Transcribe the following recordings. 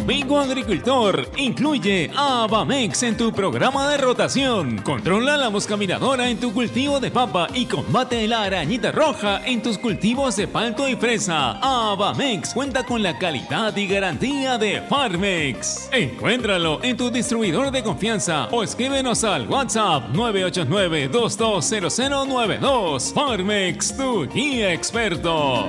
Amigo agricultor, incluye a Abamex en tu programa de rotación. Controla la mosca miradora en tu cultivo de papa y combate la arañita roja en tus cultivos de palto y fresa. Abamex cuenta con la calidad y garantía de Farmex. Encuéntralo en tu distribuidor de confianza o escríbenos al WhatsApp 989-220092. Farmex, tu guía experto.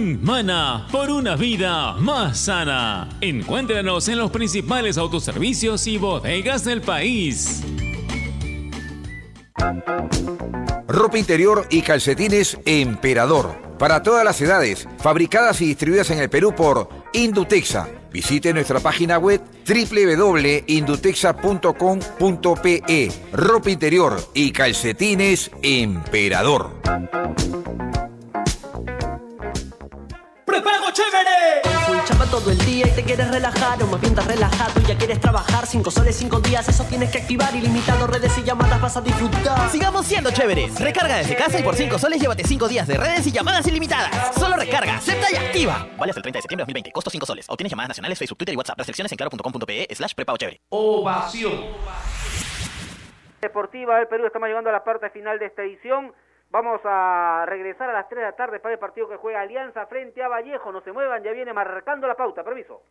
Mana por una vida más sana. Encuéntranos en los principales autoservicios y bodegas del país. Ropa interior y calcetines Emperador. Para todas las edades, fabricadas y distribuidas en el Perú por Indutexa. Visite nuestra página web www.indutexa.com.pe. Ropa interior y calcetines Emperador. Chévere! Full chapa todo el día y te quieres relajar o más bien estás relajado y ya quieres trabajar 5 soles 5 días, eso tienes que activar ilimitado redes y llamadas vas a disfrutar. Sigamos siendo chéveres. Recarga desde casa y por 5 soles llévate 5 días de redes y llamadas ilimitadas. Solo recarga, acepta y activa. Vale hasta el 30 de septiembre de 2020. Costo 5 soles. Obtienes llamadas nacionales, Facebook, Twitter y WhatsApp. Restricciones en claro.com.pe slash prepago chévere. Ovación. Deportiva del Perú, estamos llegando a la parte final de esta edición. Vamos a regresar a las 3 de la tarde para el partido que juega Alianza frente a Vallejo. No se muevan, ya viene marcando la pauta. Permiso.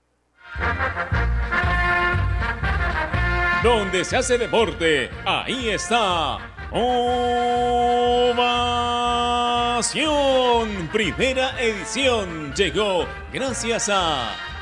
Donde se hace deporte, ahí está. Ovación. Primera edición llegó gracias a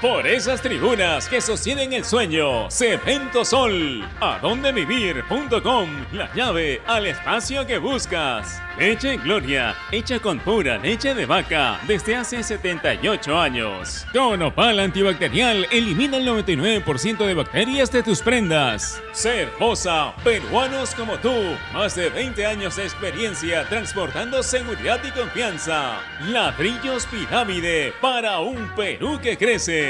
Por esas tribunas que sostienen el sueño, Cemento Sol, adondevivir.com, la llave al espacio que buscas. Leche Gloria, hecha con pura leche de vaca desde hace 78 años. Con Opal antibacterial, elimina el 99% de bacterias de tus prendas. Cervosa, peruanos como tú, más de 20 años de experiencia transportando seguridad y confianza. Ladrillos Pirámide para un Perú que crece.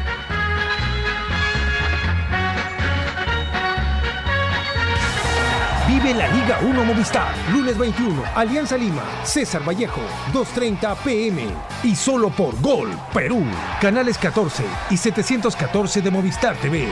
Vive la Liga 1 Movistar. Lunes 21, Alianza Lima, César Vallejo, 2.30 pm. Y solo por Gol, Perú. Canales 14 y 714 de Movistar TV.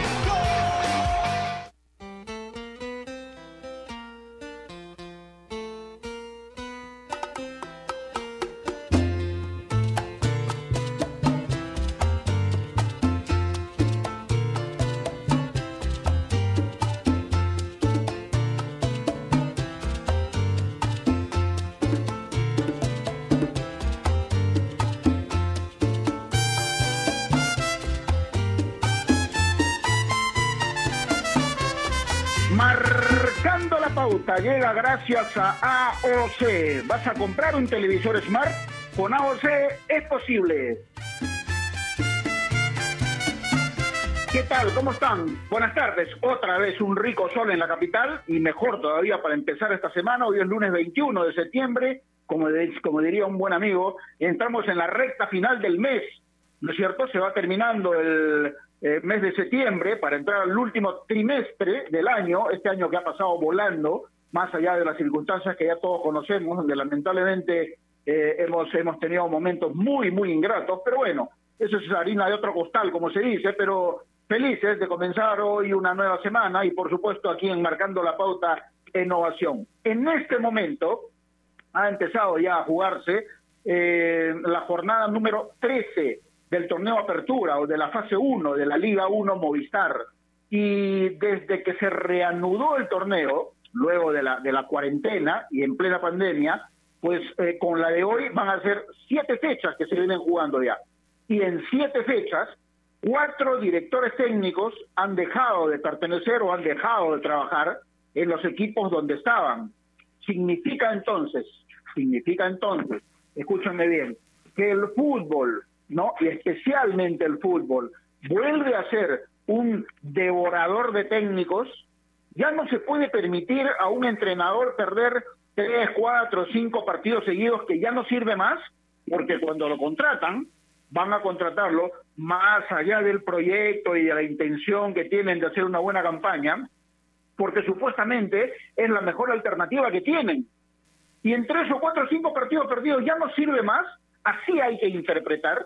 AOC. ¿Vas a comprar un televisor Smart? Con AOC es posible. ¿Qué tal? ¿Cómo están? Buenas tardes. Otra vez un rico sol en la capital y mejor todavía para empezar esta semana. Hoy es lunes 21 de septiembre. Como, de- como diría un buen amigo, entramos en la recta final del mes ¿no es cierto? Se va terminando el eh, mes de septiembre para entrar al último trimestre del año, este año que ha pasado volando, más allá de las circunstancias que ya todos conocemos, donde lamentablemente eh, hemos, hemos tenido momentos muy, muy ingratos, pero bueno, eso es harina de otro costal, como se dice, pero felices de comenzar hoy una nueva semana y por supuesto aquí enmarcando la pauta innovación. En este momento ha empezado ya a jugarse eh, la jornada número 13 del torneo Apertura o de la fase 1 de la Liga 1 Movistar. Y desde que se reanudó el torneo, luego de la, de la cuarentena y en plena pandemia, pues eh, con la de hoy van a ser siete fechas que se vienen jugando ya. Y en siete fechas, cuatro directores técnicos han dejado de pertenecer o han dejado de trabajar en los equipos donde estaban. Significa entonces, significa entonces, escúchenme bien, que el fútbol, ¿no? Y especialmente el fútbol, vuelve a ser un devorador de técnicos, ya no se puede permitir a un entrenador perder tres, cuatro, cinco partidos seguidos que ya no sirve más, porque cuando lo contratan, van a contratarlo más allá del proyecto y de la intención que tienen de hacer una buena campaña, porque supuestamente es la mejor alternativa que tienen. Y en tres o cuatro o cinco partidos perdidos ya no sirve más, así hay que interpretar,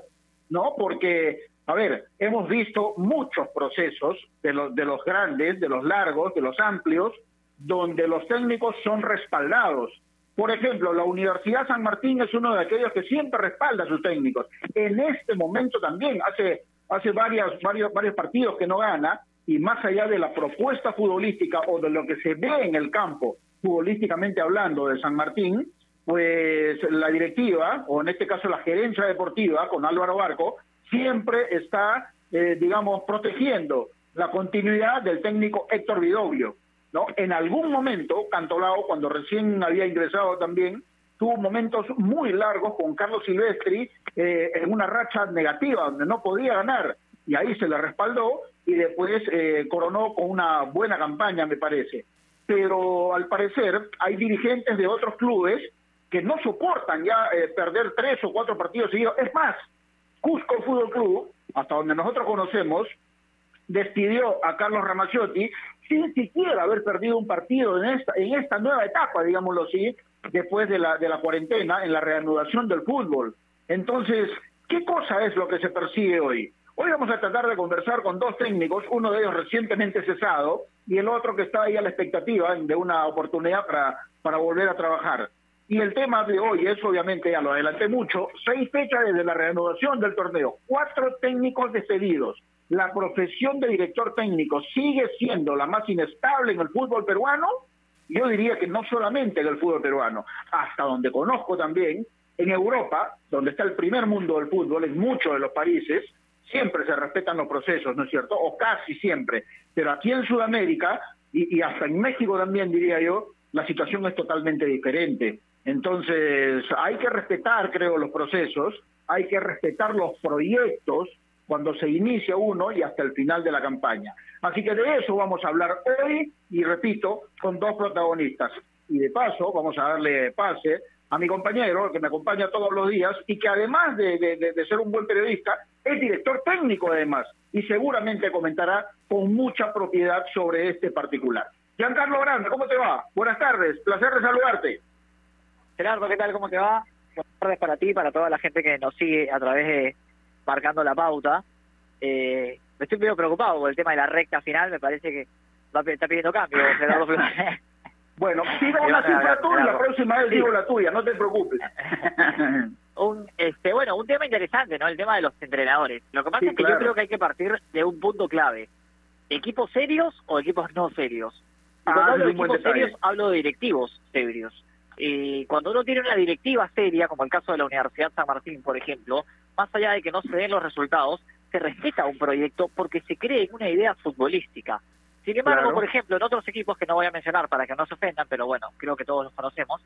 ¿no? Porque, a ver, hemos visto muchos procesos de los, de los grandes, de los largos, de los amplios, donde los técnicos son respaldados. Por ejemplo, la Universidad San Martín es uno de aquellos que siempre respalda a sus técnicos. En este momento también, hace, hace varios, varios, varios partidos que no gana, y más allá de la propuesta futbolística o de lo que se ve en el campo, futbolísticamente hablando, de San Martín, pues la directiva, o en este caso la gerencia deportiva, con Álvaro Barco, siempre está, eh, digamos, protegiendo la continuidad del técnico Héctor Vidoglio. ¿no? En algún momento, Cantolao, cuando recién había ingresado también, tuvo momentos muy largos con Carlos Silvestri eh, en una racha negativa, donde no podía ganar, y ahí se le respaldó, y después eh, coronó con una buena campaña, me parece. Pero al parecer hay dirigentes de otros clubes que no soportan ya eh, perder tres o cuatro partidos seguidos. Es más, Cusco Fútbol Club, hasta donde nosotros conocemos, despidió a Carlos Ramaciotti sin siquiera haber perdido un partido en esta, en esta nueva etapa, digámoslo así, después de la, de la cuarentena, en la reanudación del fútbol. Entonces, ¿qué cosa es lo que se persigue hoy? Hoy vamos a tratar de conversar con dos técnicos, uno de ellos recientemente cesado y el otro que está ahí a la expectativa de una oportunidad para, para volver a trabajar. Y el tema de hoy es, obviamente, ya lo adelanté mucho, seis fechas desde la reanudación del torneo, cuatro técnicos despedidos, la profesión de director técnico sigue siendo la más inestable en el fútbol peruano, yo diría que no solamente en el fútbol peruano, hasta donde conozco también, en Europa, donde está el primer mundo del fútbol, en muchos de los países, siempre se respetan los procesos, ¿no es cierto? O casi siempre. Pero aquí en Sudamérica, y, y hasta en México también diría yo, la situación es totalmente diferente. Entonces, hay que respetar, creo, los procesos, hay que respetar los proyectos, cuando se inicia uno y hasta el final de la campaña. Así que de eso vamos a hablar hoy y repito, con dos protagonistas. Y de paso vamos a darle pase a mi compañero, que me acompaña todos los días y que además de, ser un buen periodista, es director técnico además y seguramente comentará con mucha propiedad sobre este particular. Giancarlo Grande, ¿cómo te va? Buenas tardes, placer de saludarte. Gerardo, ¿qué tal? ¿Cómo te va? Buenas tardes para ti, para toda la gente que nos sigue a través de marcando la pauta. Eh, me estoy medio preocupado por el tema de la recta final, me parece que va, está pidiendo cambio, Gerardo Bueno, digo una cifra tú y la próxima vez digo la tuya, no te preocupes. un, este, bueno, un tema interesante, ¿no? El tema de los entrenadores. Lo que pasa es que yo creo que hay que partir de un punto clave. ¿Equipos serios o equipos no serios? Y cuando ah, hablo de equipos serios, hablo de directivos serios. Y cuando uno tiene una directiva seria, como el caso de la Universidad San Martín, por ejemplo, más allá de que no se den los resultados, se respeta un proyecto porque se cree en una idea futbolística. Sin embargo, por ejemplo, en otros equipos que no voy a mencionar para que no se ofendan, pero bueno, creo que todos los conocemos,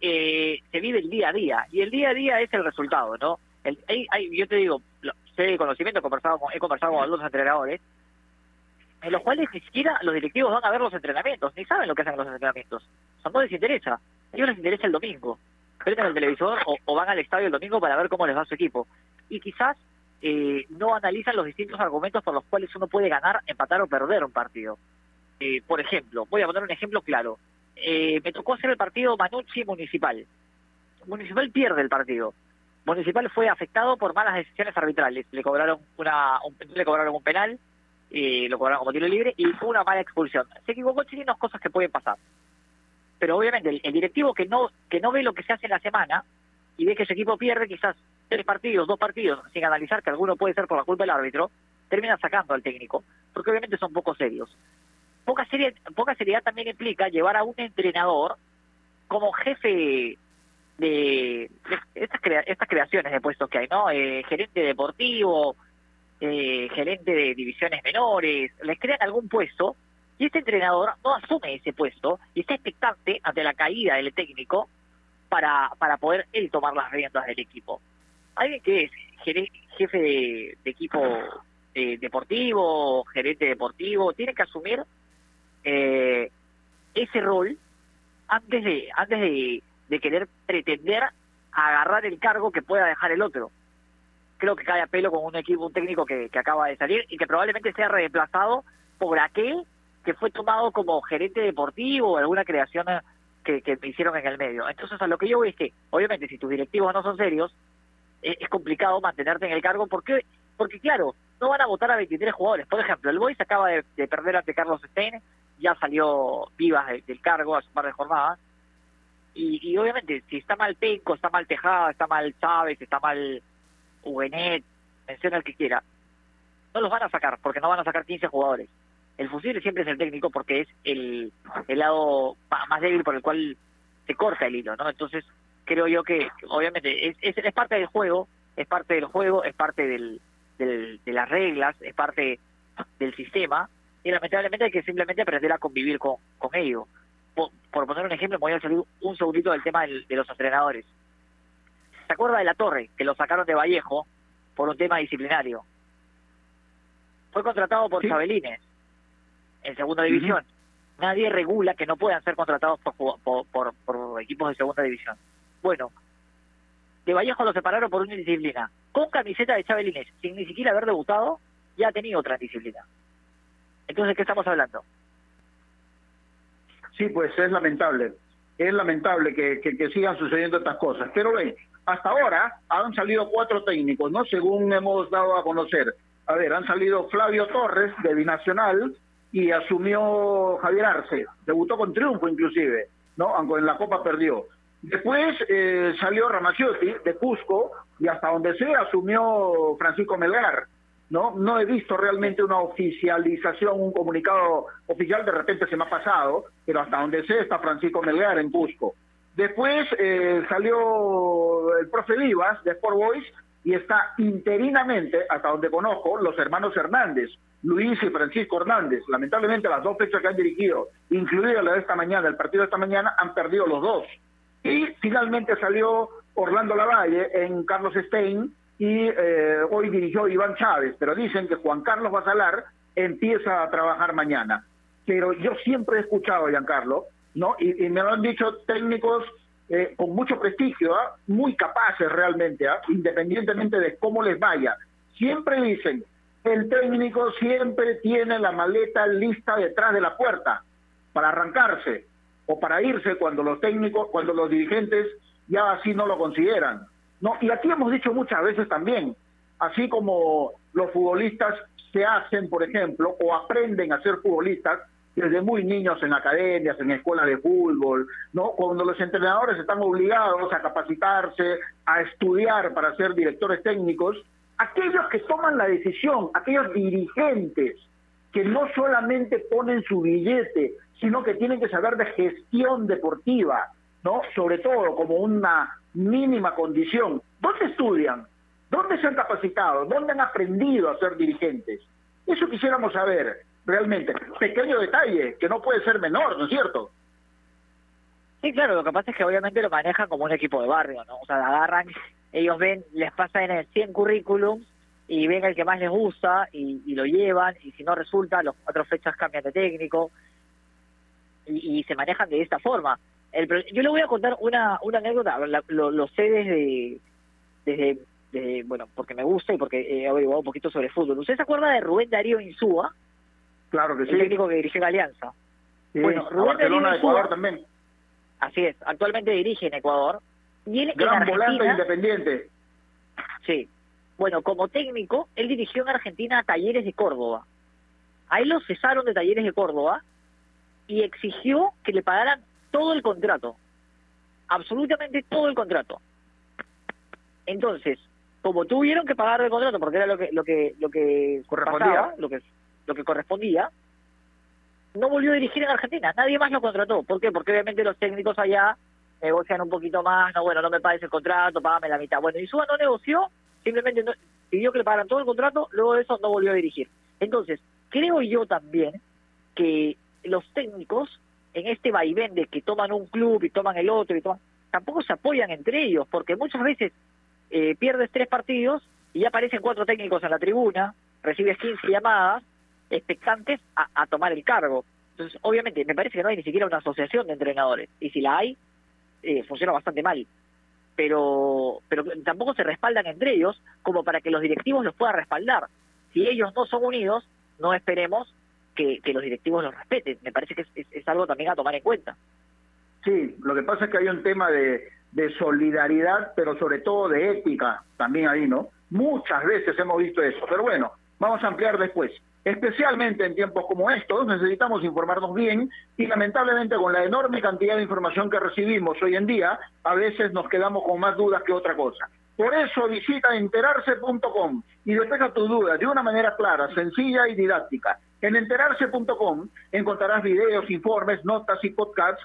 eh, se vive el día a día y el día a día es el resultado, ¿no? El, hay, yo te digo, sé de conocimiento, he conversado con, he conversado con algunos entrenadores, en los cuales ni siquiera los directivos van a ver los entrenamientos, ni saben lo que hacen los entrenamientos. O no les interesa. A ellos les interesa el domingo prenden el televisor o, van al estadio el domingo para ver cómo les va su equipo. Y quizás eh, no analizan los distintos argumentos por los cuales uno puede ganar, empatar o perder un partido. Eh, por ejemplo, voy a poner un ejemplo claro. Eh, me tocó hacer el partido Manucci Municipal. Municipal pierde el partido. Municipal fue afectado por malas decisiones arbitrales. Le cobraron una, un, le cobraron un penal, y lo cobraron como tiro libre y una mala expulsión. Se equivocó Chirinos, cosas que pueden pasar. Pero obviamente el, directivo que no que no ve lo que se hace en la semana y ve que su equipo pierde quizás tres partidos, dos partidos, sin analizar que alguno puede ser por la culpa del árbitro, termina sacando al técnico, porque obviamente son poco serios. Poca, serie, poca seriedad también implica llevar a un entrenador como jefe de, estas, estas creaciones de puestos que hay, ¿no? Eh, gerente deportivo, eh, gerente de divisiones menores, les crean algún puesto y este entrenador no asume ese puesto y está expectante ante la caída del técnico para, para poder él tomar las riendas del equipo. Alguien que es jefe de, equipo eh, deportivo, gerente deportivo, tiene que asumir eh, ese rol antes de antes de, de querer pretender agarrar el cargo que pueda dejar el otro creo que cae a pelo con un equipo, un técnico que, que acaba de salir y que probablemente sea reemplazado por aquel que fue tomado como gerente deportivo alguna creación que, que hicieron en el medio. Entonces, a lo que yo voy es que, obviamente, si tus directivos no son serios, es, complicado mantenerte en el cargo. porque Porque, claro, no van a votar a 23 jugadores. Por ejemplo, el Boys acaba de, perder ante Carlos Stein, ya salió vivas del, cargo hace un par de jornadas. Y, y, obviamente, si está mal Penco, está mal Tejada, está mal Chávez, está mal Ugenet, menciona el que quiera, no los van a sacar porque no van a sacar 15 jugadores. El fusible siempre es el técnico porque es el, el lado más débil por el cual se corta el hilo, ¿no? Entonces, creo yo que, obviamente, es, es, parte del juego, es parte del juego, es parte del, del, de las reglas, es parte del sistema, y lamentablemente hay que simplemente aprender a convivir con, con ello. Por, poner un ejemplo, me voy a salir un segundito del tema de los entrenadores. ¿Se acuerda de la Torre, que lo sacaron de Vallejo por un tema disciplinario? Fue contratado por Chabelines en segunda división. Nadie regula que no puedan ser contratados por, por, equipos de segunda división. Bueno, de Vallejo lo separaron por una disciplina. Con camiseta de Chabelines, sin ni siquiera haber debutado, ya ha tenido otra disciplina. Entonces, ¿qué estamos hablando? Sí, pues es lamentable. Es lamentable que, que, que sigan sucediendo estas cosas. Pero ven, hasta ahora han salido cuatro técnicos, ¿no? Según hemos dado a conocer. A ver, han salido Flavio Torres, de Binacional, y asumió Javier Arce. Debutó con triunfo, inclusive, ¿no? Aunque en la Copa perdió. Después eh, salió Ramaciotti, de Cusco, y hasta donde sea asumió Francisco Melgar. ¿no? No he visto realmente una oficialización, un comunicado oficial, de repente se me ha pasado, pero hasta donde sé está Francisco Melgar en Cusco. Después eh, salió el profe Vivas de Sport Boys y está interinamente, hasta donde conozco, los hermanos Hernández, Luis y Francisco Hernández. Lamentablemente las dos fechas que han dirigido, incluida la de esta mañana, el partido de esta mañana, han perdido los dos. Y finalmente salió Orlando Lavalle en Carlos Stein y eh, hoy dirigió Iván Chávez, pero dicen que Juan Carlos Basalar empieza a trabajar mañana. Pero yo siempre he escuchado a Giancarlo ¿no? Y, me lo han dicho técnicos eh, con mucho prestigio, ¿ah? muy capaces realmente, ¿ah? independientemente de cómo les vaya. Siempre dicen, el técnico siempre tiene la maleta lista detrás de la puerta para arrancarse o para irse cuando los técnicos, cuando los dirigentes ya así no lo consideran. ¿no? Y aquí hemos dicho muchas veces también, así como los futbolistas se hacen, por ejemplo, o aprenden a ser futbolistas, desde muy niños en academias, en escuelas de fútbol, ¿no? Cuando los entrenadores están obligados a capacitarse, a estudiar para ser directores técnicos, aquellos que toman la decisión, aquellos dirigentes que no solamente ponen su billete, sino que tienen que saber de gestión deportiva, ¿no? Sobre todo como una mínima condición. ¿Dónde estudian? ¿Dónde se han capacitado? ¿Dónde han aprendido a ser dirigentes? Eso quisiéramos saber realmente. Pequeño detalle, que no puede ser menor, ¿no es cierto? Sí, claro, lo que pasa es que obviamente lo manejan como un equipo de barrio, ¿no? O sea, agarran, ellos ven, les pasan el 100 currículums y ven el que más les gusta y, lo llevan y si no resulta, los cuatro fechas cambian de técnico y, se manejan de esta forma. El, yo le voy a contar una, una anécdota, lo, sé desde, desde bueno, porque me gusta y porque he averiguado un poquito sobre fútbol. ¿Usted se acuerda de Rubén Darío Insúa? Claro que sí. El técnico que dirigió Alianza. bueno, Rubén Darío de Ecuador también. Así es, actualmente dirige en Ecuador. Y él Gran en volante independiente. Sí. Bueno, como técnico, él dirigió en Argentina Talleres de Córdoba. A él lo cesaron de Talleres de Córdoba y exigió que le pagaran todo el contrato. Absolutamente todo el contrato. Entonces, como tuvieron que pagar el contrato porque era lo que lo que lo que correspondía, lo que lo que correspondía, no volvió a dirigir en Argentina, nadie más lo contrató. ¿Por qué? Porque obviamente los técnicos allá negocian un poquito más, no, bueno, no me pagues el contrato, págame la mitad. Bueno, Insúa no negoció, simplemente pidió que le pagaran todo el contrato, luego de eso no volvió a dirigir. Entonces, creo yo también que los técnicos en este vaivén de que toman un club y toman el otro y toman, tampoco se apoyan entre ellos, porque muchas veces eh, pierdes tres partidos y ya aparecen cuatro técnicos en la tribuna, recibes 15 llamadas expectantes a, tomar el cargo. Entonces, obviamente, me parece que no hay ni siquiera una asociación de entrenadores, y si la hay, eh, funciona bastante mal. Pero, pero tampoco se respaldan entre ellos como para que los directivos los puedan respaldar. Si ellos no son unidos, no esperemos que, los directivos los respeten. Me parece que es algo también a tomar en cuenta. Sí, lo que pasa es que hay un tema de, de solidaridad, pero sobre todo de ética también ahí, ¿no? Muchas veces hemos visto eso, pero bueno, vamos a ampliar después. Especialmente en tiempos como estos necesitamos informarnos bien y lamentablemente con la enorme cantidad de información que recibimos hoy en día, a veces nos quedamos con más dudas que otra cosa. Por eso visita enterarse.com y despeja tus dudas de una manera clara, sencilla y didáctica. En enterarse.com encontrarás videos, informes, notas y podcasts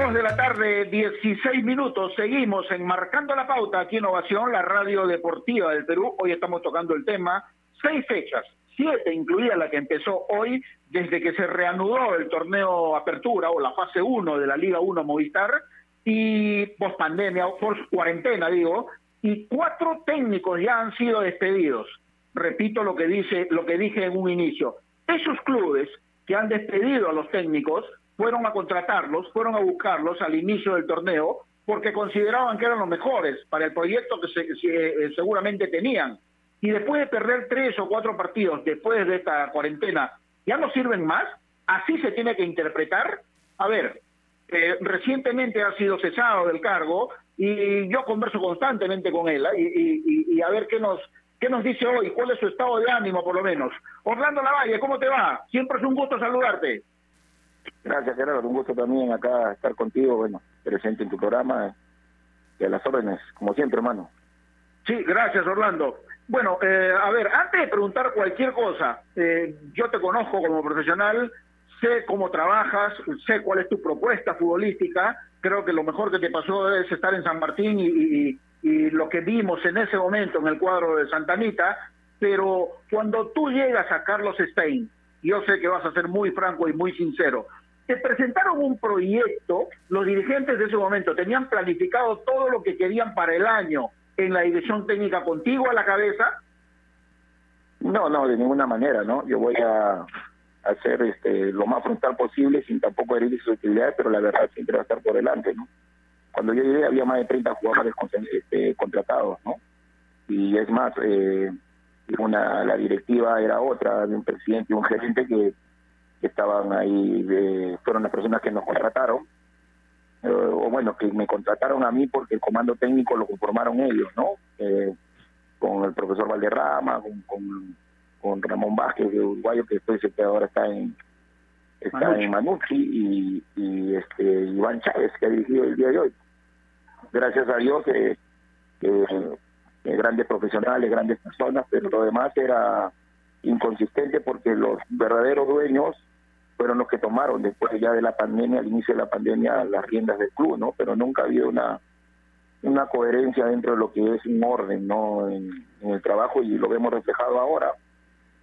Dos de la tarde, 16 minutos. Seguimos enmarcando la pauta aquí en Ovación, la radio deportiva del Perú. Hoy estamos tocando el tema. Seis fechas, siete incluida la que empezó hoy, desde que se reanudó el torneo Apertura o la fase 1 de la Liga 1 Movistar, y post pandemia, post cuarentena, digo, y cuatro técnicos ya han sido despedidos. Repito lo que dice, lo que dije en un inicio. Esos clubes que han despedido a los técnicos fueron a contratarlos, fueron a buscarlos al inicio del torneo porque consideraban que eran los mejores para el proyecto que eh, seguramente tenían. Y después de perder tres o cuatro partidos después de esta cuarentena, ¿ya no sirven más? ¿Así se tiene que interpretar? A ver, eh, recientemente ha sido cesado del cargo y yo converso constantemente con él ¿eh? y, y, a ver qué nos, qué nos dice hoy, cuál es su estado de ánimo por lo menos. Orlando Lavalle, ¿cómo te va? Siempre es un gusto saludarte. Gracias, Gerardo. Un gusto también acá estar contigo, bueno, presente en tu programa y a las órdenes, como siempre, hermano. Sí, gracias, Orlando. Bueno, eh, a ver, antes de preguntar cualquier cosa, eh, yo te conozco como profesional, sé cómo trabajas, sé cuál es tu propuesta futbolística. Creo que lo mejor que te pasó es estar en San Martín y, lo que vimos en ese momento en el cuadro de Santa Anita. pero cuando tú llegas a Carlos Stein, yo sé que vas a ser muy franco y muy sincero, te presentaron un proyecto, los dirigentes de ese momento tenían planificado todo lo que querían para el año en la dirección técnica contigo a la cabeza. No, no, de ninguna manera, ¿no? Yo voy a hacer este, lo más frontal posible sin tampoco herir sus utilidades, pero la verdad siempre va a estar por delante, ¿no? Cuando yo llegué había más de 30 jugadores este, contratados, ¿no? Y es más, eh, una, la directiva era otra, de un presidente y un gerente que estaban ahí, fueron las personas que nos contrataron, eh, o bueno, que me contrataron a mí porque el comando técnico lo conformaron ellos, ¿no? Eh, con el profesor Valderrama, con, con, Ramón Vázquez, de Uruguayo, que después que ahora está en está en Manucci, y, y este Iván Chávez, que ha dirigido el día de hoy. Gracias a Dios, grandes profesionales, grandes personas, pero lo demás era inconsistente porque los verdaderos dueños fueron los que tomaron después ya de la pandemia, al inicio de la pandemia, las riendas del club, ¿no? Pero nunca ha habido una una coherencia dentro de lo que es un orden, ¿no? En, el trabajo y lo vemos reflejado ahora.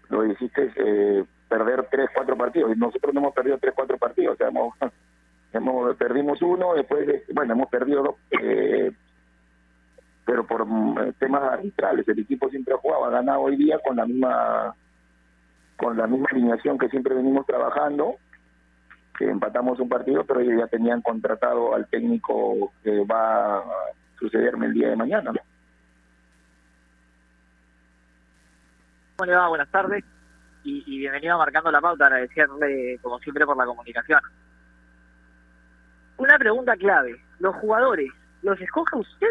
Lo hiciste eh, perder tres, cuatro partidos y nosotros no hemos perdido tres, cuatro partidos, o sea, hemos, hemos perdimos uno, después, bueno, hemos perdido dos, eh, pero por mm, temas arbitrales. El equipo siempre ha ganado hoy día con la misma con la misma alineación que siempre venimos trabajando, que empatamos un partido, pero ellos ya tenían contratado al técnico que va a sucederme el día de mañana. ¿no? ¿Cómo le va? Buenas tardes y, y bienvenido a Marcando la Pauta, agradecerle como siempre por la comunicación. Una pregunta clave, ¿los jugadores los escoge usted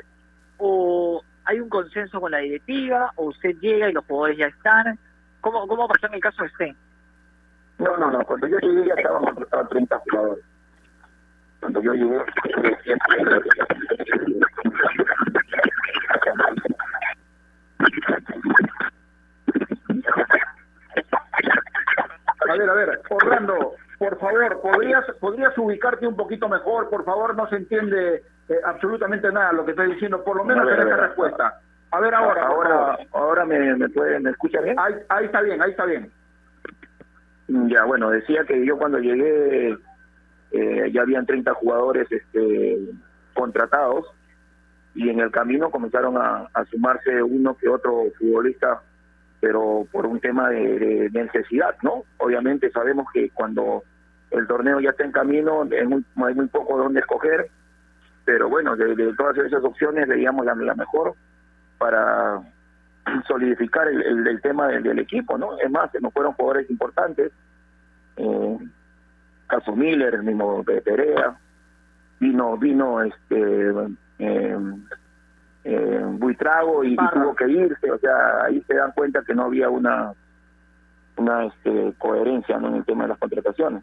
o hay un consenso con la directiva o usted llega y los jugadores ya están? ¿Cómo, cómo pasó en el caso de Stein? No, no, no. Cuando yo llegué ya estábamos a 30 jugadores. Cuando yo llegué... A ver, a ver, Orlando, por favor, ¿podrías, ¿podrías ubicarte un poquito mejor? Por favor, no se entiende eh, absolutamente nada lo que estoy diciendo, por lo menos en esta respuesta. A ver ahora. Ahora, ahora me, me, puede, ¿me escucha bien? Ahí, ahí está bien, ahí está bien. Ya, bueno, decía que yo cuando llegué eh, ya habían 30 jugadores este, contratados y en el camino comenzaron a, sumarse uno que otro futbolista, pero por un tema de, necesidad, ¿no? Obviamente sabemos que cuando el torneo ya está en camino hay muy, hay muy poco donde escoger, pero bueno, de, todas esas opciones veíamos la, la mejor para solidificar el, el, tema del, equipo, ¿no? Es más, nos fueron jugadores importantes, eh, caso Miller, el mismo Perea, vino, vino este eh, eh, Buitrago y, tuvo que irse, o sea, ahí se dan cuenta que no había una una este, coherencia ¿no? en el tema de las contrataciones.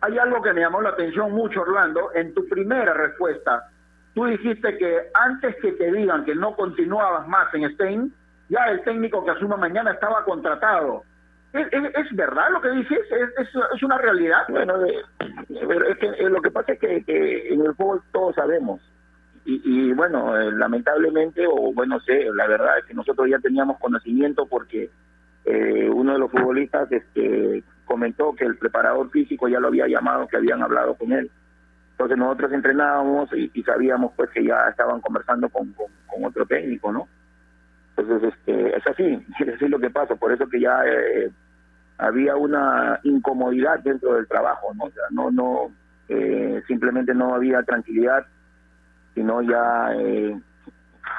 Hay algo que me llamó la atención mucho, Orlando, en tu primera respuesta Tú dijiste que antes que te digan que no continuabas más en Stein, ya el técnico que asuma mañana estaba contratado. ¿Es, es, verdad lo que dices? ¿Es, es, una realidad? Bueno, es que eh, lo que pasa es que, en el fútbol todos sabemos. Y, bueno, eh, lamentablemente, o bueno, sé, la verdad es que nosotros ya teníamos conocimiento porque eh, uno de los futbolistas este, comentó que el preparador físico ya lo había llamado, que habían hablado con él. Entonces nosotros entrenábamos y, sabíamos pues que ya estaban conversando con, con, otro técnico, ¿no? Entonces este, es así, es así lo que pasa, por eso que ya eh, había una incomodidad dentro del trabajo, ¿no? No, no, eh, simplemente no había tranquilidad, sino ya eh,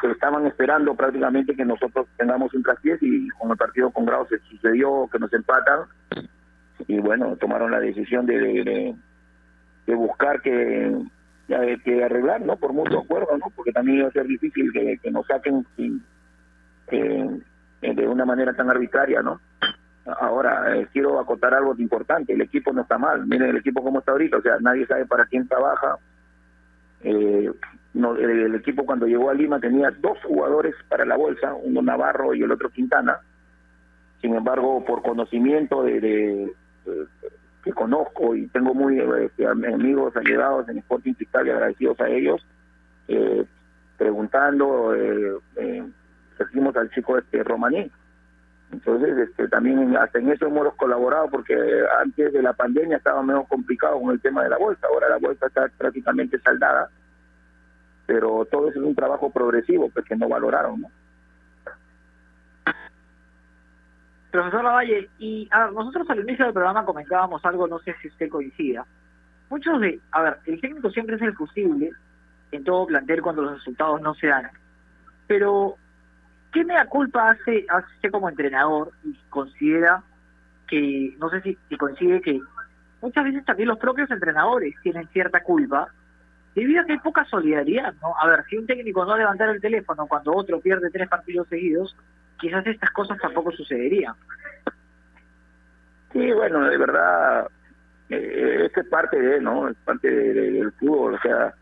estaban esperando prácticamente que nosotros tengamos un traspiés y con el partido con Grau se sucedió que nos empatan y bueno, tomaron la decisión de de buscar que, que arreglar, ¿no? Por mucho acuerdo, ¿no? Porque también iba a ser difícil que, que nos saquen sin, eh, de una manera tan arbitraria, ¿no? Ahora, eh, quiero acotar algo importante, el equipo no está mal, miren el equipo cómo está ahorita, o sea, nadie sabe para quién trabaja. Eh, no, el, equipo cuando llegó a Lima tenía dos jugadores para la bolsa, uno Navarro y el otro Quintana. Sin embargo, por conocimiento de que conozco y tengo muy este, amigos allegados en Sporting Cristal y agradecidos a ellos, eh, preguntando, eh, eh, al chico este Romaní. Entonces, este, también hasta en eso hemos colaborado porque antes de la pandemia estaba medio complicado con el tema de la bolsa. Ahora la bolsa está prácticamente saldada, pero todo eso es un trabajo progresivo, pues que no valoraron, ¿no? Profesor Lavalle, y a ver, nosotros al inicio del programa comentábamos algo, no sé si usted coincida. Muchos de, a ver, el técnico siempre es el fusible en todo plantel cuando los resultados no se dan. Pero, ¿qué mea culpa hace, hace como entrenador y considera que, no sé si, si coincide que muchas veces también los propios entrenadores tienen cierta culpa debido a que hay poca solidaridad, ¿no? A ver, si un técnico no levantar el teléfono cuando otro pierde tres partidos seguidos, quizás estas cosas tampoco sucederían. Sí, bueno, de verdad, eh, es parte de, ¿no? Es parte del fútbol, o sea,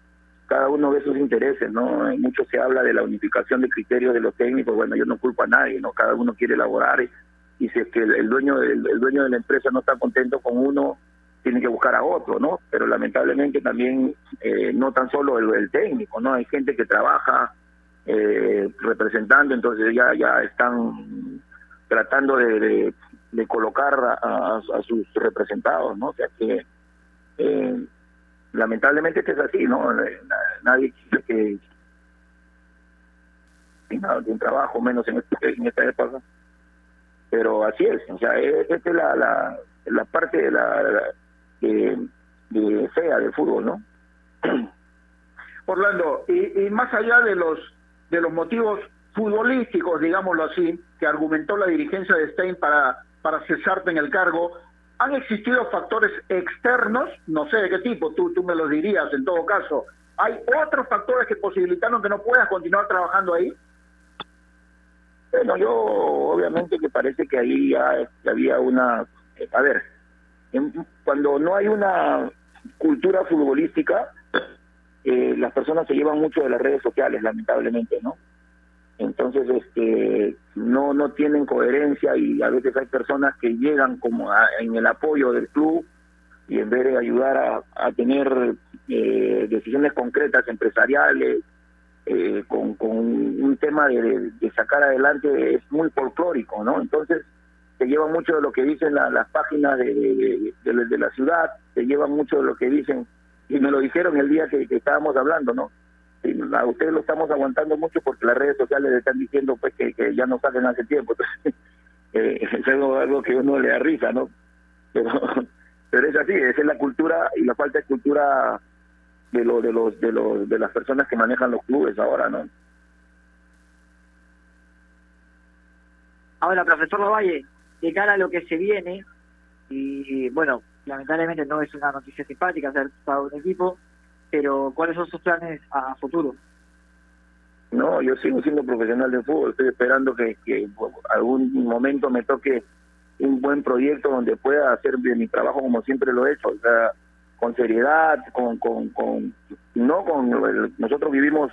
cada uno ve sus intereses, ¿no? Mucho se habla de la unificación de criterios de los técnicos, bueno, yo no culpo a nadie, ¿no? Cada uno quiere elaborar y, si es que el, dueño del, el dueño de la empresa no está contento con uno, tiene que buscar a otro, ¿no? Pero lamentablemente también eh, no tan solo el, técnico, ¿no? Hay gente que trabaja eh, representando, entonces ya ya están tratando de, de, colocar a, sus representados, ¿no? O sea que eh, lamentablemente es así, ¿no? Nadie quiere que de un trabajo, menos en, este, en esta época. Pero así es, o sea, esta es la, la, la parte de la, de, fea del fútbol, ¿no? Orlando, y, y más allá de los de los motivos futbolísticos, digámoslo así, que argumentó la dirigencia de Stein para, para cesarte en el cargo, ¿Han existido factores externos? No sé de qué tipo, tú, tú me los dirías en todo caso. ¿Hay otros factores que posibilitaron que no puedas continuar trabajando ahí? Bueno, yo obviamente que parece que ahí ya, había una... A ver, cuando no hay una cultura futbolística, eh, las personas se llevan mucho de las redes sociales, lamentablemente, ¿no? entonces este no no tienen coherencia y a veces hay personas que llegan como en el apoyo del club y en vez de ayudar a, a tener eh, decisiones concretas empresariales eh, con, con un tema de, de, sacar adelante es muy folclórico no entonces se lleva mucho de lo que dicen las páginas de, de, la ciudad se lleva mucho de lo que dicen y me lo dijeron el día que estábamos hablando no a ustedes lo estamos aguantando mucho porque las redes sociales le están diciendo pues que, ya no salen hace tiempo. eh, es algo, que uno le da risa, ¿no? Pero, pero es así, esa es la cultura y la falta de cultura de lo, de los de los de las personas que manejan los clubes ahora, ¿no? Ahora, profesor Lovalle, de cara a lo que se viene, y bueno, lamentablemente no es una noticia simpática ser para un equipo, pero ¿cuáles son sus planes a futuro? No, yo sigo siendo profesional de fútbol, estoy esperando que, algún momento me toque un buen proyecto donde pueda hacer mi trabajo como siempre lo he hecho, o sea, con seriedad, con, con, no con nosotros vivimos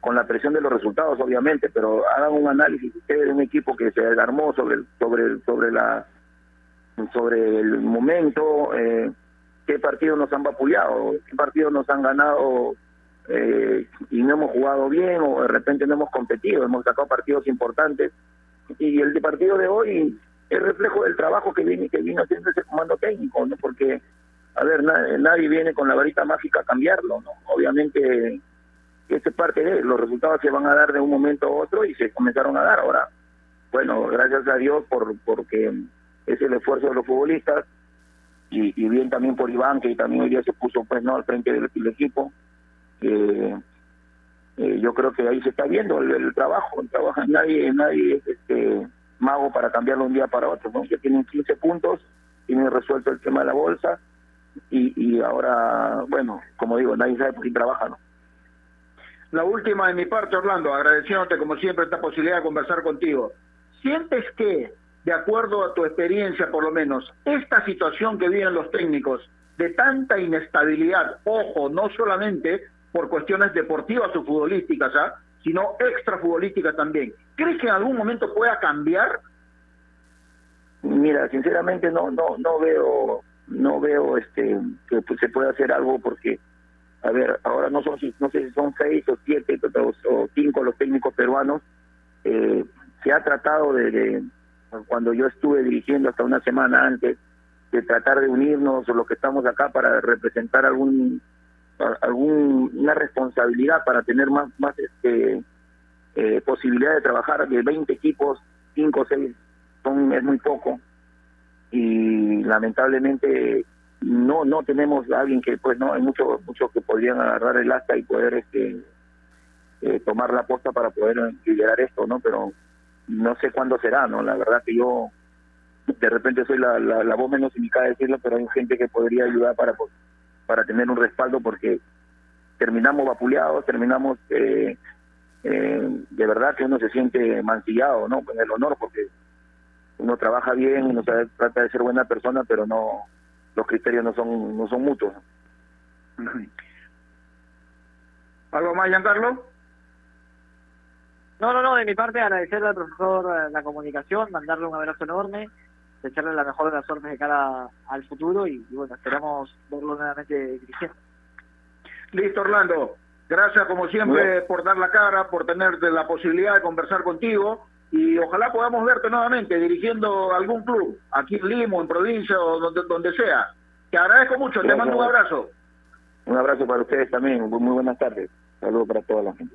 con la presión de los resultados obviamente, pero hagan un análisis de un equipo que se armó sobre sobre sobre la sobre el momento eh, qué partidos nos han vapullado, qué partidos nos han ganado eh, y no hemos jugado bien o de repente no hemos competido, hemos sacado partidos importantes y el de partido de hoy es reflejo del trabajo que viene que vino haciendo ese comando técnico, ¿no? Porque a ver, nadie viene con la varita mágica a cambiarlo, ¿no? Obviamente esa es parte de los resultados se van a dar de un momento a otro y se comenzaron a dar ahora. Bueno, gracias a Dios por porque es el esfuerzo de los futbolistas, y, bien también por Iván, que también hoy día se puso pues no al frente del, equipo. Eh, eh, yo creo que ahí se está viendo el, trabajo, el nadie, nadie es este, mago para cambiarlo un día para otro, ¿no? Ya tienen 15 puntos, tienen resuelto el tema de la bolsa y, y ahora, bueno, como digo, nadie sabe por qué trabaja, ¿no? La última de mi parte, Orlando, agradeciéndote como siempre esta posibilidad de conversar contigo. ¿Sientes que de acuerdo a tu experiencia por lo menos, esta situación que viven los técnicos de tanta inestabilidad, ojo, no solamente por cuestiones deportivas o futbolísticas, ¿ah? sino extrafutbolísticas también, ¿crees que en algún momento pueda cambiar? Mira, sinceramente no no no veo no veo este que se pueda hacer algo porque a ver, ahora no son no sé si son seis o siete o cinco los técnicos peruanos eh, se ha tratado de, cuando yo estuve dirigiendo hasta una semana antes, de tratar de unirnos los que estamos acá para representar algún alguna responsabilidad para tener más más este eh, posibilidad de trabajar de 20 equipos 5 o 6 son es muy poco. Y lamentablemente no no tenemos a alguien que pues no hay muchos muchos que podrían agarrar el asta y poder este eh, tomar la posta para poder liderar esto no pero no sé cuándo será no la verdad que yo de repente soy la, la, voz menos indicada de decirlo pero hay gente que podría ayudar para para tener un respaldo porque terminamos vapuleados terminamos eh, eh, de verdad que uno se siente mancillado no con el honor porque uno trabaja bien uno trata de ser buena persona pero no los criterios no son no son mutuos. ¿Algo más, Giancarlo? No, no, no, de mi parte agradecerle al profesor eh, la comunicación, mandarle un abrazo enorme, desearle la mejor de las suertes de cara al futuro y, bueno, esperamos verlo nuevamente dirigiendo. Listo, Orlando. Gracias como siempre por dar la cara, por tener la posibilidad de conversar contigo y ojalá podamos verte nuevamente dirigiendo algún club, aquí en Limo, en provincia o donde, donde sea. Te agradezco mucho, te mando un abrazo. Un abrazo para ustedes también, muy buenas tardes. Saludos para toda la gente.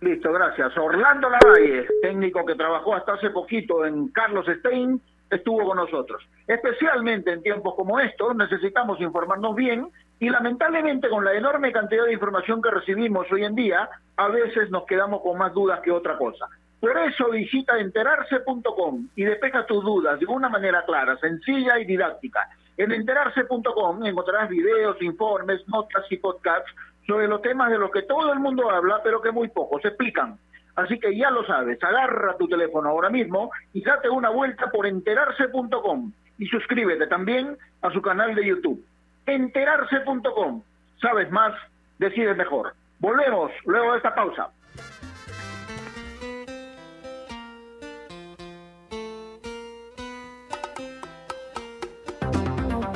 Listo, gracias. Orlando Lavalle, técnico que trabajó hasta hace poquito en Carlos Stein, estuvo con nosotros. Especialmente en tiempos como estos necesitamos informarnos bien y lamentablemente con la enorme cantidad de información que recibimos hoy en día, a veces nos quedamos con más dudas que otra cosa. Por eso visita enterarse.com y despeja tus dudas de una manera clara, sencilla y didáctica. En enterarse.com encontrarás videos, informes, notas y podcasts sobre los temas de los que todo el mundo habla, pero que muy pocos explican. Así que ya lo sabes, agarra tu teléfono ahora mismo y date una vuelta por enterarse.com y suscríbete también a su canal de YouTube. Enterarse.com. Sabes más, decides mejor. Volvemos luego de esta pausa.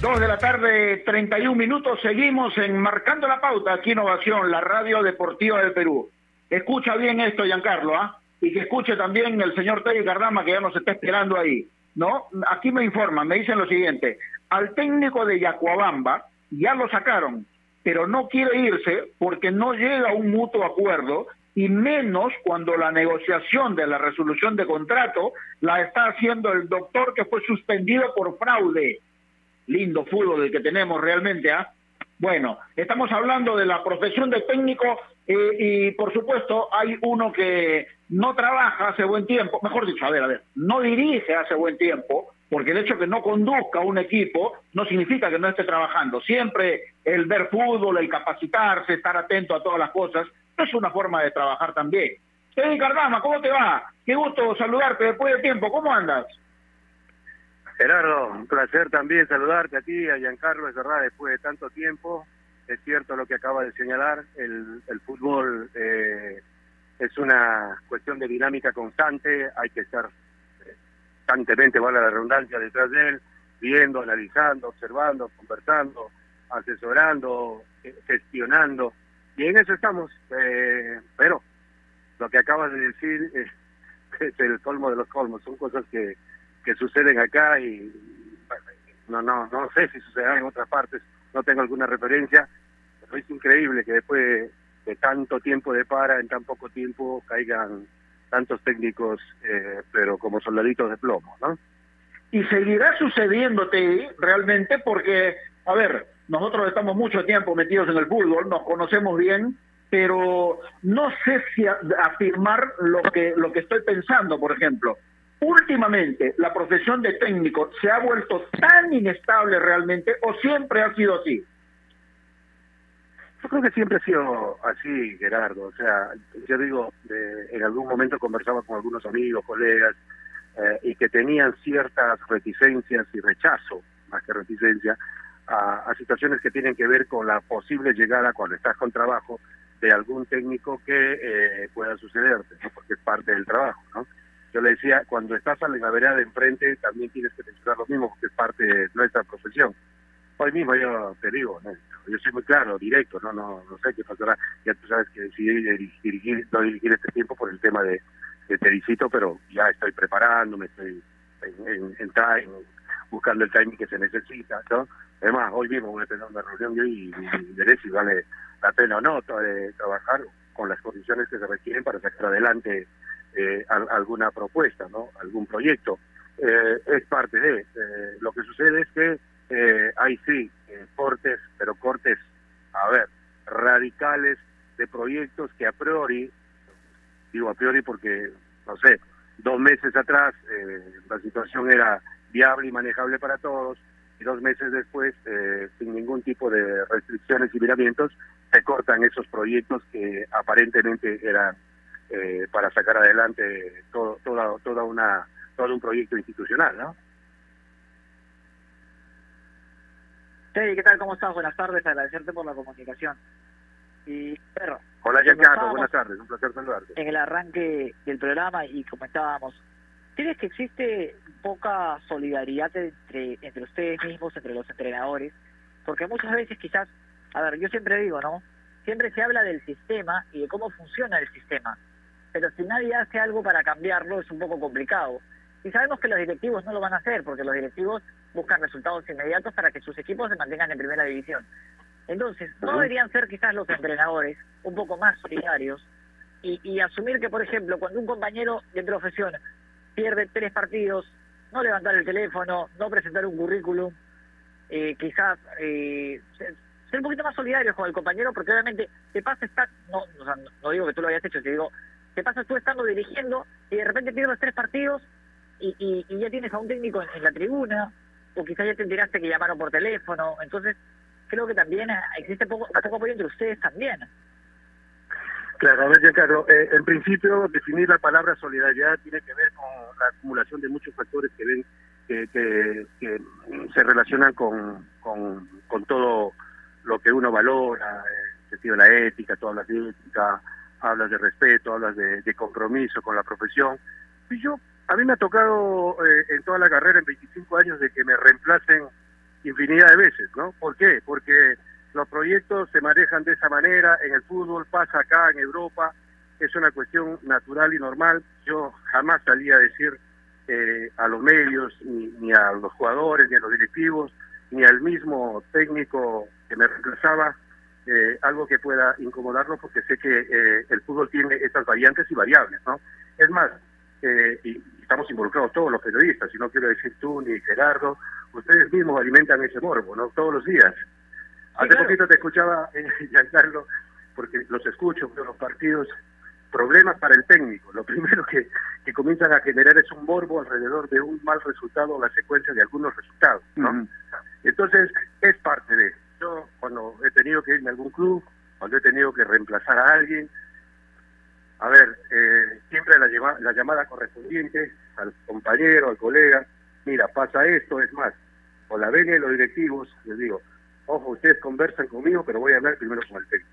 De la tarde, 31 minutos, seguimos en Marcando la Pauta, aquí Innovación, la radio deportiva del Perú. Escucha bien esto, Giancarlo, ¿ah? Y que escuche también el señor Telly Cardama, que ya nos está esperando ahí, ¿no? Aquí me informan, me dicen lo siguiente, al técnico de Yacuabamba ya lo sacaron, pero no quiere irse porque no llega a un mutuo acuerdo y menos cuando la negociación de la resolución de contrato la está haciendo el doctor que fue suspendido por fraude lindo fútbol el que tenemos realmente, ¿ah? Bueno, estamos hablando de la profesión de técnico eh, y por supuesto hay uno que no trabaja hace buen tiempo, mejor dicho, a ver, a ver, no dirige hace buen tiempo, porque el hecho de que no conduzca un equipo no significa que no esté trabajando. Siempre el ver fútbol, el capacitarse, estar atento a todas las cosas, es una forma de trabajar también. Eddie Cardama, ¿cómo te va? Qué gusto saludarte después de tiempo, ¿cómo andas? Gerardo, un placer también saludarte a ti, a Giancarlo, es verdad, después de tanto tiempo, es cierto lo que acaba de señalar, el, el fútbol eh, es una cuestión de dinámica constante, hay que estar constantemente, vale la redundancia, detrás de él, viendo, analizando, observando, conversando, asesorando, eh, gestionando, y en eso estamos, eh, pero lo que acabas de decir es, el colmo de los colmos, son cosas que, que suceden acá y no, no, no sé si sucederán en otras partes, no tengo alguna referencia, pero es increíble que después de tanto tiempo de para, en tan poco tiempo, caigan tantos técnicos, eh, pero como soldaditos de plomo, ¿no? Y seguirá sucediéndote realmente porque, a ver, nosotros estamos mucho tiempo metidos en el fútbol, nos conocemos bien, pero no sé si afirmar lo que, lo que estoy pensando, por ejemplo. Últimamente, la profesión de técnico se ha vuelto tan inestable realmente o siempre ha sido así. Yo creo que siempre ha sido así, Gerardo. O sea, yo digo, en algún momento conversaba con algunos amigos, colegas, eh, y que tenían ciertas reticencias y rechazo, más que reticencia, a, situaciones que tienen que ver con la posible llegada cuando estás con trabajo de algún técnico que eh, pueda sucederte, porque es parte del trabajo. ¿no? Yo le decía, cuando estás a la vereda de enfrente también tienes que pensar lo mismo, porque es parte de nuestra profesión. Hoy mismo yo te digo, yo soy muy claro, directo, no no no sé qué pasará. Ya tú sabes que decidí dirigir, no dirigir este tiempo por el tema de, de Tericito, pero ya estoy preparándome, estoy en, en, buscando el timing que se necesita, ¿no? Además, hoy mismo voy a tener una reunión yo y, veré si vale la pena o no de trabajar con las condiciones que se requieren para sacar adelante eh, alguna propuesta, ¿no? Algún proyecto. Eh, es parte de. Eh, lo que sucede es que eh, hay sí eh, cortes, pero cortes, a ver, radicales de proyectos que a priori, digo a priori porque, no sé, dos meses atrás la situación era viable y manejable para todos, y dos meses después, eh, sin ningún tipo de restricciones y miramientos, se cortan esos proyectos que aparentemente eran eh, para sacar adelante todo, toda, toda una, todo un proyecto institucional, ¿no? Hey, ¿qué tal? ¿Cómo estás? Buenas tardes, agradecerte por la comunicación. Y, perro. Hola, Giancarlo, buenas tardes, un placer saludarte. En el arranque del programa y comentábamos, ¿crees que existe poca solidaridad entre, entre ustedes mismos, entre los entrenadores? Porque muchas veces quizás, a ver, yo siempre digo, ¿no? Siempre se habla del sistema y de cómo funciona el sistema, pero si nadie hace algo para cambiarlo es un poco complicado. Y sabemos que los directivos no lo van a hacer, porque los directivos buscan resultados inmediatos para que sus equipos se mantengan en primera división. Entonces, ¿no deberían ser quizás los entrenadores un poco más solidarios y, asumir que, por ejemplo, cuando un compañero de profesión pierde tres partidos, no levantar el teléfono, no presentar un currículum, eh, quizás eh, ser, un poquito más solidarios con el compañero, porque obviamente te pasa estar, no, no digo que tú lo hayas hecho, te digo, te pasa tú estando dirigiendo y de repente pierdes tres partidos y, y, ya tienes a un técnico en, la tribuna, o quizás ya te enteraste que llamaron por teléfono, entonces creo que también existe poco, poco apoyo entre ustedes también. Claro, a ver, Giancarlo, eh, en principio definir la palabra solidaridad tiene que ver con la acumulación de muchos factores que ven que, que, se relacionan con, con, con, todo lo que uno valora, el sentido de la ética, tú hablas de ética, hablas de respeto, hablas de, compromiso con la profesión. Y yo a mí me ha tocado eh, en toda la carrera, en 25 años, de que me reemplacen infinidad de veces, ¿no? ¿Por qué? Porque los proyectos se manejan de esa manera, en el fútbol pasa acá, en Europa, es una cuestión natural y normal. Yo jamás salía a decir eh, a los medios, ni, a los jugadores, ni a los directivos, ni al mismo técnico que me reemplazaba, eh, algo que pueda incomodarlo, porque sé que el fútbol tiene estas variantes y variables, ¿no? Es más, y estamos involucrados todos los periodistas, y no quiero decir tú ni Gerardo, ustedes mismos alimentan ese morbo, ¿no? Todos los días. Hace poquito te escuchaba, eh, Giancarlo, porque los escucho, veo los partidos, problemas para el técnico. Lo primero que, que comienzan a generar es un morbo alrededor de un mal resultado o la secuencia de algunos resultados, ¿no? Entonces, es parte de... Yo, cuando he tenido que irme a algún club, cuando he tenido que reemplazar a alguien, a ver, eh, siempre la, la llamada correspondiente al compañero, al colega, mira, pasa esto, es más, o la ven los directivos, les digo, ojo, ustedes conversan conmigo, pero voy a hablar primero con el técnico.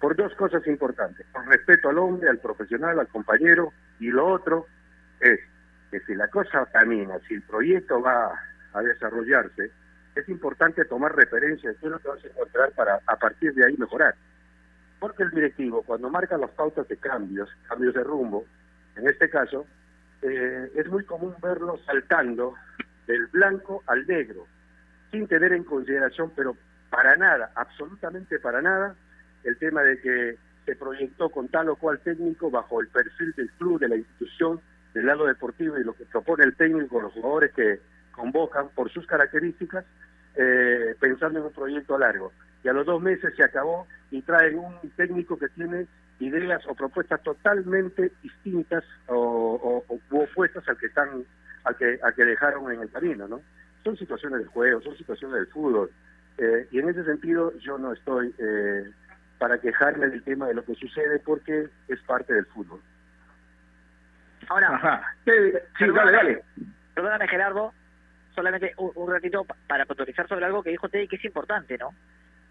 por dos cosas importantes, por respeto al hombre, al profesional, al compañero, y lo otro es que si la cosa camina, si el proyecto va a desarrollarse, es importante tomar referencia de qué es lo que vas a encontrar para a partir de ahí mejorar. Porque el directivo, cuando marca las pautas de cambios, cambios de rumbo, en este caso, eh, es muy común verlo saltando del blanco al negro, sin tener en consideración, pero para nada, absolutamente para nada, el tema de que se proyectó con tal o cual técnico bajo el perfil del club, de la institución, del lado deportivo y lo que propone el técnico, los jugadores que convocan por sus características, eh, pensando en un proyecto largo. Y a los dos meses se acabó y traen un técnico que tiene ideas o propuestas totalmente distintas o, opuestas al que están al que al que dejaron en el camino, ¿no? Son situaciones del juego, son situaciones del fútbol. Eh, y en ese sentido yo no estoy eh, para quejarme del tema de lo que sucede porque es parte del fútbol. Ahora, sí, dale, dale. Perdóname, Gerardo, solamente un, ratito para puntualizar sobre algo que dijo Teddy que es importante, ¿no?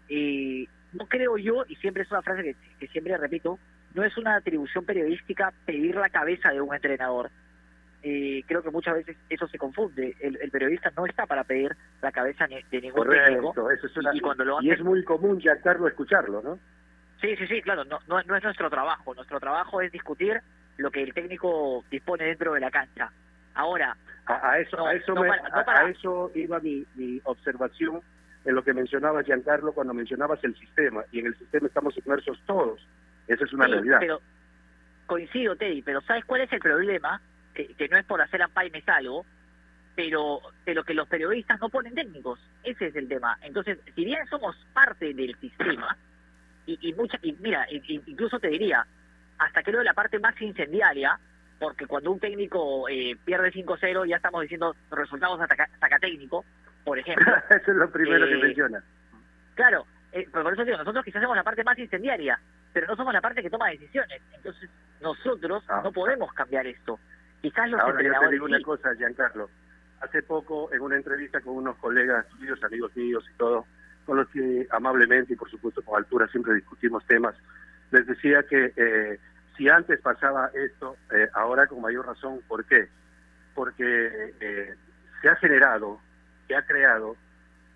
Y no creo yo, y siempre es una frase que, siempre repito, no es una atribución periodística pedir la cabeza de un entrenador. Eh, creo que muchas veces eso se confunde. El, periodista no está para pedir la cabeza de ningún técnico. Eso es y, cuando lo y es muy común ya escucharlo, ¿no? Sí, sí, sí, claro. No, no, es nuestro trabajo. Nuestro trabajo es discutir lo que el técnico dispone dentro de la cancha. Ahora, a, eso, a eso, a, eso iba mi, mi observación en lo que mencionaba Giancarlo cuando mencionabas el sistema, y en el sistema estamos inmersos todos. Esa es una realidad. Pero coincido, Teddy, pero ¿sabes cuál es el problema? Que, que no es por hacer a y me salgo, pero, pero que los periodistas no ponen técnicos. Ese es el tema. Entonces, si bien somos parte del sistema, y, y, mucha, y mira, incluso te diría, hasta creo la parte más incendiaria, porque cuando un técnico eh, pierde 5-0 ya estamos diciendo resultados saca, técnico, por ejemplo. eso es lo primero que eh, menciona. Claro, eh, por eso digo, nosotros quizás somos la parte más incendiaria, pero no somos la parte que toma decisiones. Entonces, nosotros ah. no podemos cambiar esto. Quizás los Ahora yo te digo una cosa, Giancarlo. Hace poco, en una entrevista con unos colegas tuyos, amigos míos y todo, con los que amablemente y por supuesto con altura siempre discutimos temas, les decía que eh, si antes pasaba esto, eh, ahora con mayor razón, ¿por qué? Porque eh, se ha generado, se ha creado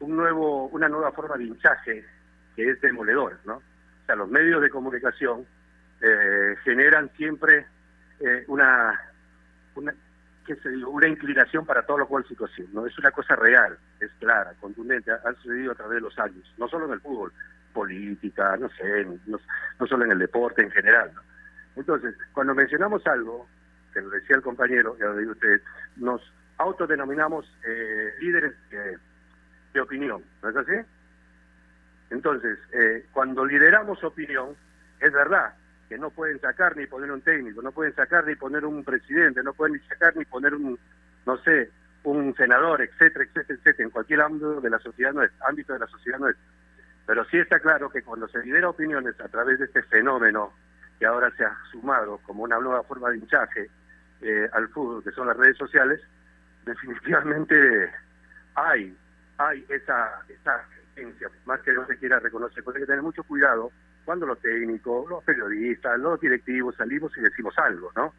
un nuevo, una nueva forma de hinchaje que es demoledor, ¿no? O sea, los medios de comunicación eh, generan siempre una, una, ¿qué se digo? una inclinación para todo lo cual situación, ¿no? Es una cosa real, es clara, contundente, ha, ha sucedido a través de los años, no solo en el fútbol, política, no sé, no, no solo en el deporte en general, ¿no? Entonces, cuando mencionamos algo, que lo decía el compañero, ya lo digo usted, nos autodenominamos eh, líderes de opinión, ¿no es así? Entonces, eh, cuando lideramos opinión, es verdad que no pueden sacar ni poner un técnico, no pueden sacar ni poner un presidente, no pueden ni sacar ni poner un, no sé, un senador, etcétera, etcétera, etcétera, en cualquier ámbito de la sociedad nuestra, ámbito de la sociedad nuestra. Pero sí está claro que cuando se lidera opiniones a través de este fenómeno que ahora se ha sumado como una nueva forma de hinchaje eh, al fútbol, que son las redes sociales, definitivamente hay, hay esa, esa más que no se quiera reconocer, porque hay que tener mucho cuidado cuando los técnicos, los periodistas, los directivos salimos y decimos algo, ¿no?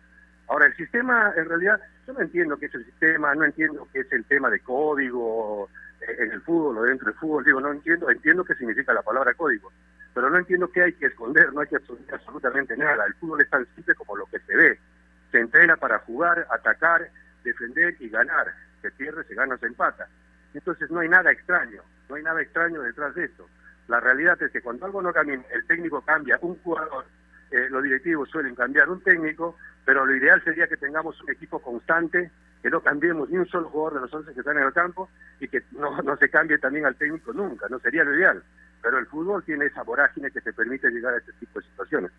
Ahora, el sistema, en realidad, yo no entiendo qué es el sistema, no entiendo qué es el tema de código eh, en el fútbol o dentro del fútbol, digo, no entiendo, entiendo qué significa la palabra código, pero no entiendo qué hay que esconder, no hay que esconder absolutamente nada. El fútbol es tan simple como lo que se ve. Se entrena para jugar, atacar, defender y ganar. Se pierde, se gana, se empata. Entonces no hay nada extraño, no hay nada extraño detrás de esto. La realidad es que cuando algo no cambia, el técnico cambia, un jugador, eh, los directivos suelen cambiar un técnico, pero lo ideal sería que tengamos un equipo constante, que no cambiemos ni un solo jugador de los 11 que están en el campo y que no, no se cambie también al técnico nunca, no sería lo ideal pero el fútbol tiene esa vorágine que te permite llegar a este tipo de situaciones.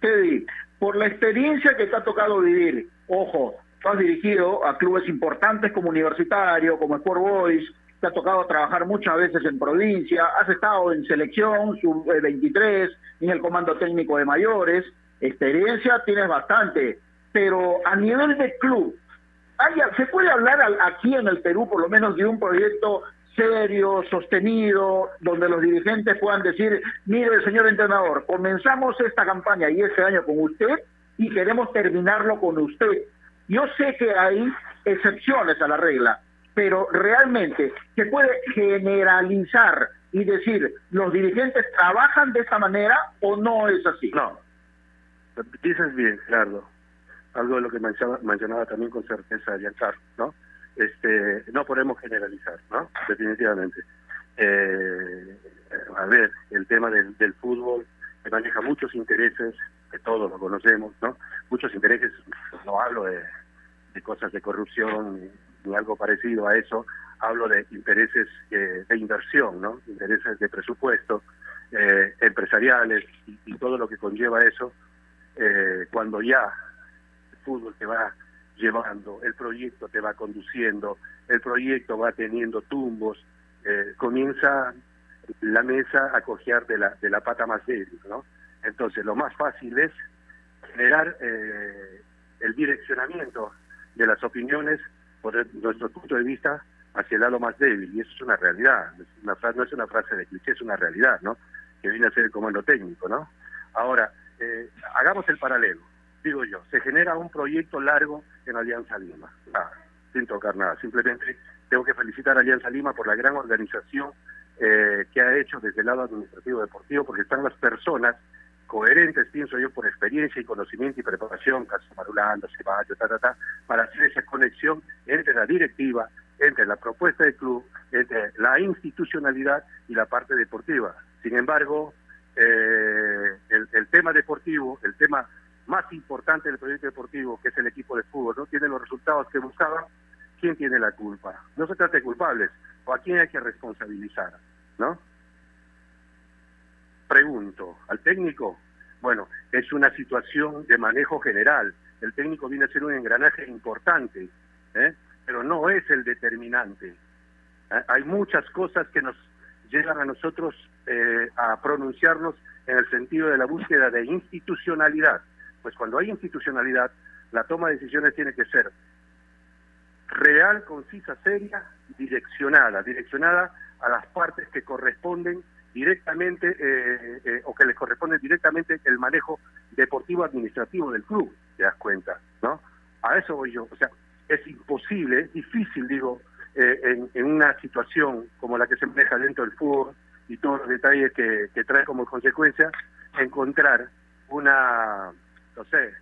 Teddy, por la experiencia que te ha tocado vivir, ojo, tú has dirigido a clubes importantes como Universitario, como Sport Boys, te ha tocado trabajar muchas veces en provincia, has estado en selección, sub-23, en el comando técnico de mayores, experiencia tienes bastante, pero a nivel de club, ¿se puede hablar aquí en el Perú por lo menos de un proyecto serio, sostenido, donde los dirigentes puedan decir, mire, señor entrenador, comenzamos esta campaña y este año con usted y queremos terminarlo con usted. Yo sé que hay excepciones a la regla, pero realmente se puede generalizar y decir, los dirigentes trabajan de esta manera o no es así. No, dices bien, Gerardo. Algo de lo que mencionaba, mencionaba también con certeza Giancarlo, ¿no? Este, no podemos generalizar, ¿no? Definitivamente. Eh, a ver, el tema del, del fútbol maneja muchos intereses, que todos lo conocemos, ¿no? Muchos intereses, no hablo de, cosas de corrupción ni algo parecido a eso, hablo de intereses eh, de inversión, ¿no? Intereses de presupuesto, eh, empresariales y, y, todo lo que conlleva eso, eh, cuando ya el fútbol te va llevando, el proyecto te va conduciendo, el proyecto va teniendo tumbos, eh, comienza la mesa a cojear de la, de la pata más débil, ¿no? Entonces, lo más fácil es generar eh, el direccionamiento de las opiniones por el, nuestro punto de vista hacia el lado más débil, y eso es una realidad, una frase, no es una frase de cliché, es una realidad, ¿no? Que viene a ser el comando técnico, ¿no? Ahora, eh, hagamos el paralelo, digo yo, se genera un proyecto largo en Alianza Lima, ah, sin tocar nada, simplemente tengo que felicitar a Alianza Lima por la gran organización eh, que ha hecho desde el lado administrativo deportivo, porque están las personas coherentes, pienso yo, por experiencia y conocimiento y preparación, caso Marulanda, Ceballos, ta, ta, ta, para hacer esa conexión entre la directiva, entre la propuesta del club, entre la institucionalidad y la parte deportiva. Sin embargo, eh, el, el tema deportivo, el tema más importante del proyecto deportivo, que es el equipo de fútbol, no tiene los resultados que buscaban, ¿quién tiene la culpa? No se trata de culpables, o a quién hay que responsabilizar, ¿no? Pregunto, ¿al técnico? Bueno, es una situación de manejo general. El técnico viene a ser un engranaje importante, ¿eh? pero no es el determinante. ¿Eh? Hay muchas cosas que nos llegan a nosotros eh, a pronunciarnos en el sentido de la búsqueda de institucionalidad. Pues cuando hay institucionalidad, la toma de decisiones tiene que ser real, concisa, seria, direccionada, direccionada a las partes que corresponden directamente eh, eh, o que les corresponde directamente el manejo deportivo administrativo del club, te das cuenta, ¿no? A eso voy yo, o sea, es imposible, es difícil, digo, eh, en, una situación como la que se maneja dentro del fútbol y todos los detalles que trae como consecuencia, encontrar una, no sé,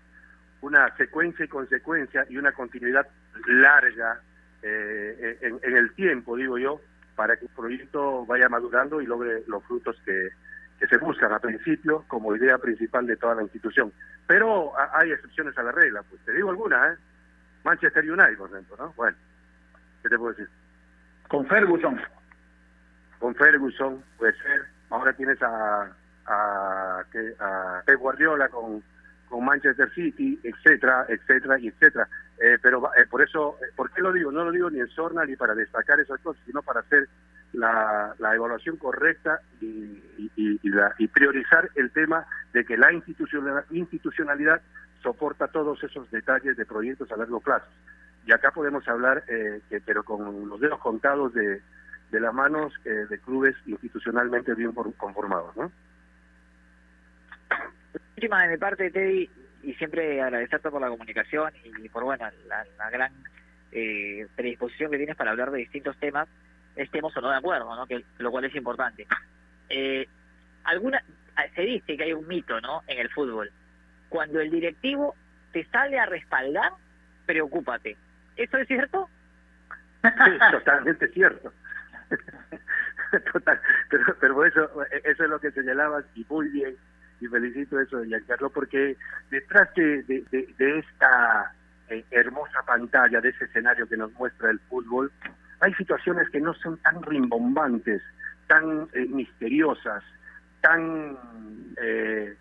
una secuencia y consecuencia y una continuidad larga eh, en, en, el tiempo, digo yo, para que el proyecto vaya madurando y logre los frutos que, que se buscan a principio como idea principal de toda la institución. Pero hay excepciones a la regla, pues te digo alguna, ¿eh? Manchester United, por ejemplo, ¿no? Bueno, ¿qué te puedo decir? Con Ferguson. Con Ferguson, puede ser. Ahora tienes a, a, a Pep Guardiola con con Manchester City, etcétera, etcétera, y etcétera. Eh, pero eh, por eso, eh, ¿por qué lo digo? No lo digo ni en sorna ni para destacar esas cosas, sino para hacer la, evaluación correcta y, y, la, y, priorizar el tema de que la institucionalidad, institucionalidad soporta todos esos detalles de proyectos a largo plazo. Y acá podemos hablar, eh, pero con los dedos contados de, de las manos eh, de clubes institucionalmente bien conformados, ¿no? Última de mi parte, Teddy, y siempre agradecerte por la comunicación y por bueno la, gran eh, predisposición que tienes para hablar de distintos temas, estemos o no de acuerdo, ¿no? Lo cual es importante. Eh, alguna se dice que hay un mito, ¿no? En el fútbol. Cuando el directivo te sale a respaldar, preocúpate. ¿Eso es cierto? Sí, totalmente cierto. Total, pero, pero eso, eso es lo que señalabas y muy bien y felicito eso Giancarlo porque detrás de, de, de, de esta eh, hermosa pantalla, de ese escenario que nos muestra el fútbol, hay situaciones que no son tan rimbombantes, tan eh, misteriosas, tan... Eh,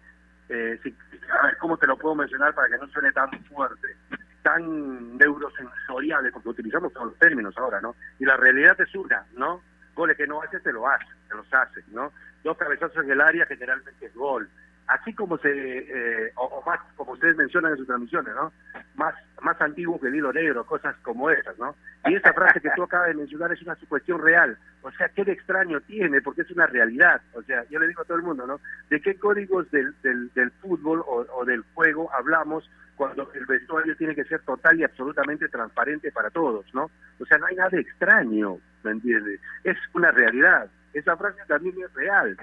eh, si, a ver, ¿cómo te lo puedo mencionar para que no suene tan fuerte? Tan neurosensoriales, porque utilizamos todos los términos ahora, ¿no? Y la realidad es una, ¿no? Goles que no haces, te lo haces, te los haces, ¿no? Dos cabezazos en el área generalmente es gol así como se, eh, o, más, como ustedes mencionan en sus transmisiones, ¿no? Más, más antiguo que el hilo negro, cosas como esas, ¿no? Y esa frase que tú acabas de mencionar es una cuestión real. O sea, ¿qué de extraño tiene? Porque es una realidad. O sea, yo le digo a todo el mundo, ¿no? ¿De qué códigos del, del, del fútbol o, o del juego hablamos cuando el vestuario tiene que ser total y absolutamente transparente para todos, ¿no? O sea, no hay nada extraño, ¿me entiendes? Es una realidad. Esa frase también es real.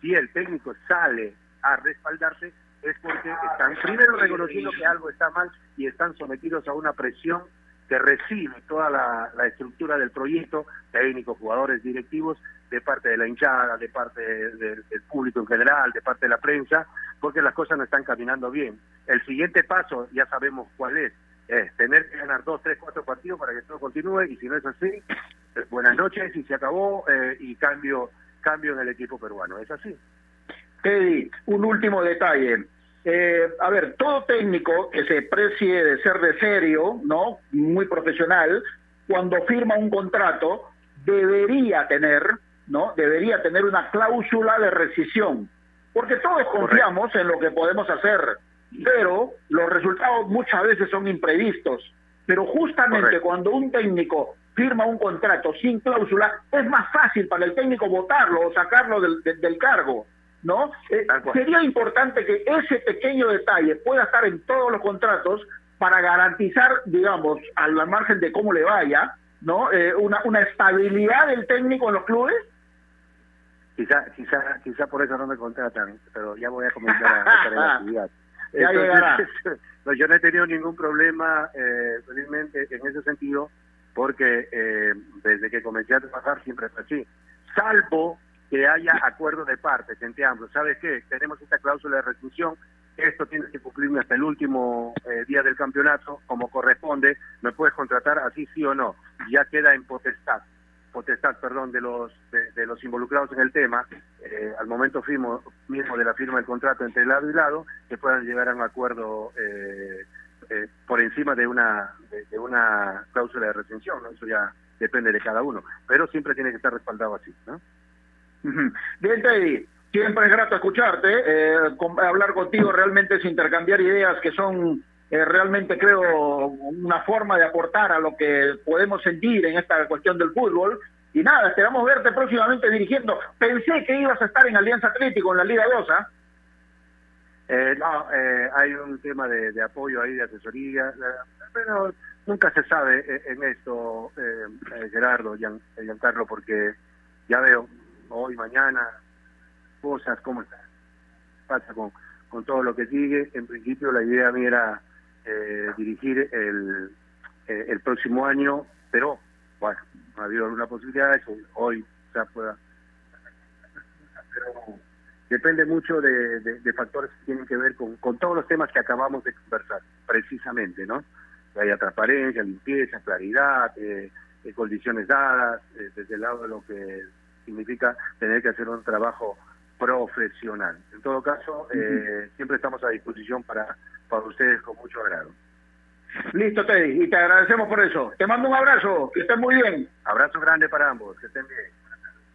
Si el técnico sale a respaldarse es porque están primero reconociendo que algo está mal y están sometidos a una presión que recibe toda la, estructura del proyecto, técnicos, jugadores, directivos, de parte de la hinchada, de parte del público en general, de parte de la prensa, porque las cosas no están caminando bien. El siguiente paso, ya sabemos cuál es, es tener que ganar dos, tres, cuatro partidos para que todo continúe, y si no es así, eh, buenas noches y se acabó, eh, y cambio, cambio en el equipo peruano. Es así. Teddy, un último detalle. Eh, a ver, todo técnico que se precie de ser de serio, ¿no? Muy profesional, cuando firma un contrato, debería tener, ¿no? Debería tener una cláusula de rescisión. Porque todos confiamos en lo que podemos hacer, pero los resultados muchas veces son imprevistos. Pero justamente cuando un técnico firma un contrato sin cláusula, es más fácil para el técnico votarlo o sacarlo del, del cargo. ¿No? Eh, sería importante que ese pequeño detalle pueda estar en todos los contratos para garantizar, digamos, al margen de cómo le vaya, ¿no? Eh, una, una estabilidad del técnico en los clubes. Quizá, quizá, quizá por eso no me contratan, pero ya voy a comenzar a hacer la actividad. ya yo no he tenido ningún problema, eh, felizmente, en ese sentido, porque eh, desde que comencé a trabajar siempre fue así. Salvo que haya acuerdo de partes entre ambos. ¿Sabes qué? Tenemos esta cláusula de rescisión, esto tiene que cumplirme hasta el último eh, día del campeonato, como corresponde, me puedes contratar así sí o no, ya queda en potestad, potestad, perdón, de los de, los involucrados en el tema, eh, al momento firmo, mismo de la firma del contrato entre lado y lado, que puedan llegar a un acuerdo eh, por encima de una de, una cláusula de retención, eso ya depende de cada uno, pero siempre tiene que estar respaldado así, ¿no? Teddy, siempre es grato escucharte. Eh, hablar contigo realmente es intercambiar ideas que son eh, realmente, creo, una forma de aportar a lo que podemos sentir en esta cuestión del fútbol. Y nada, esperamos verte próximamente dirigiendo. Pensé que ibas a estar en Alianza Atlético, en la Liga 2, ¿ah? Eh, no, eh, hay un tema de, apoyo ahí, de asesoría, pero nunca se sabe en esto, Gerardo, Giancarlo, porque ya veo, hoy, mañana, cosas, cómo está, pasa con, con todo lo que sigue. En principio la idea mía era eh, dirigir el, eh, el próximo año, pero bueno, ha habido alguna posibilidad que hoy ya pueda. Pero depende mucho de, de, factores que tienen que ver con, con todos los temas que acabamos de conversar, precisamente, ¿no? Que haya transparencia, limpieza, claridad, eh, condiciones dadas, desde el lado de lo que significa tener que hacer un trabajo profesional. En todo caso, eh, siempre estamos a disposición para, para ustedes con mucho agrado. Listo, Teddy, y te agradecemos por eso. Te mando un abrazo, que estén muy bien. Abrazo grande para ambos, que estén bien.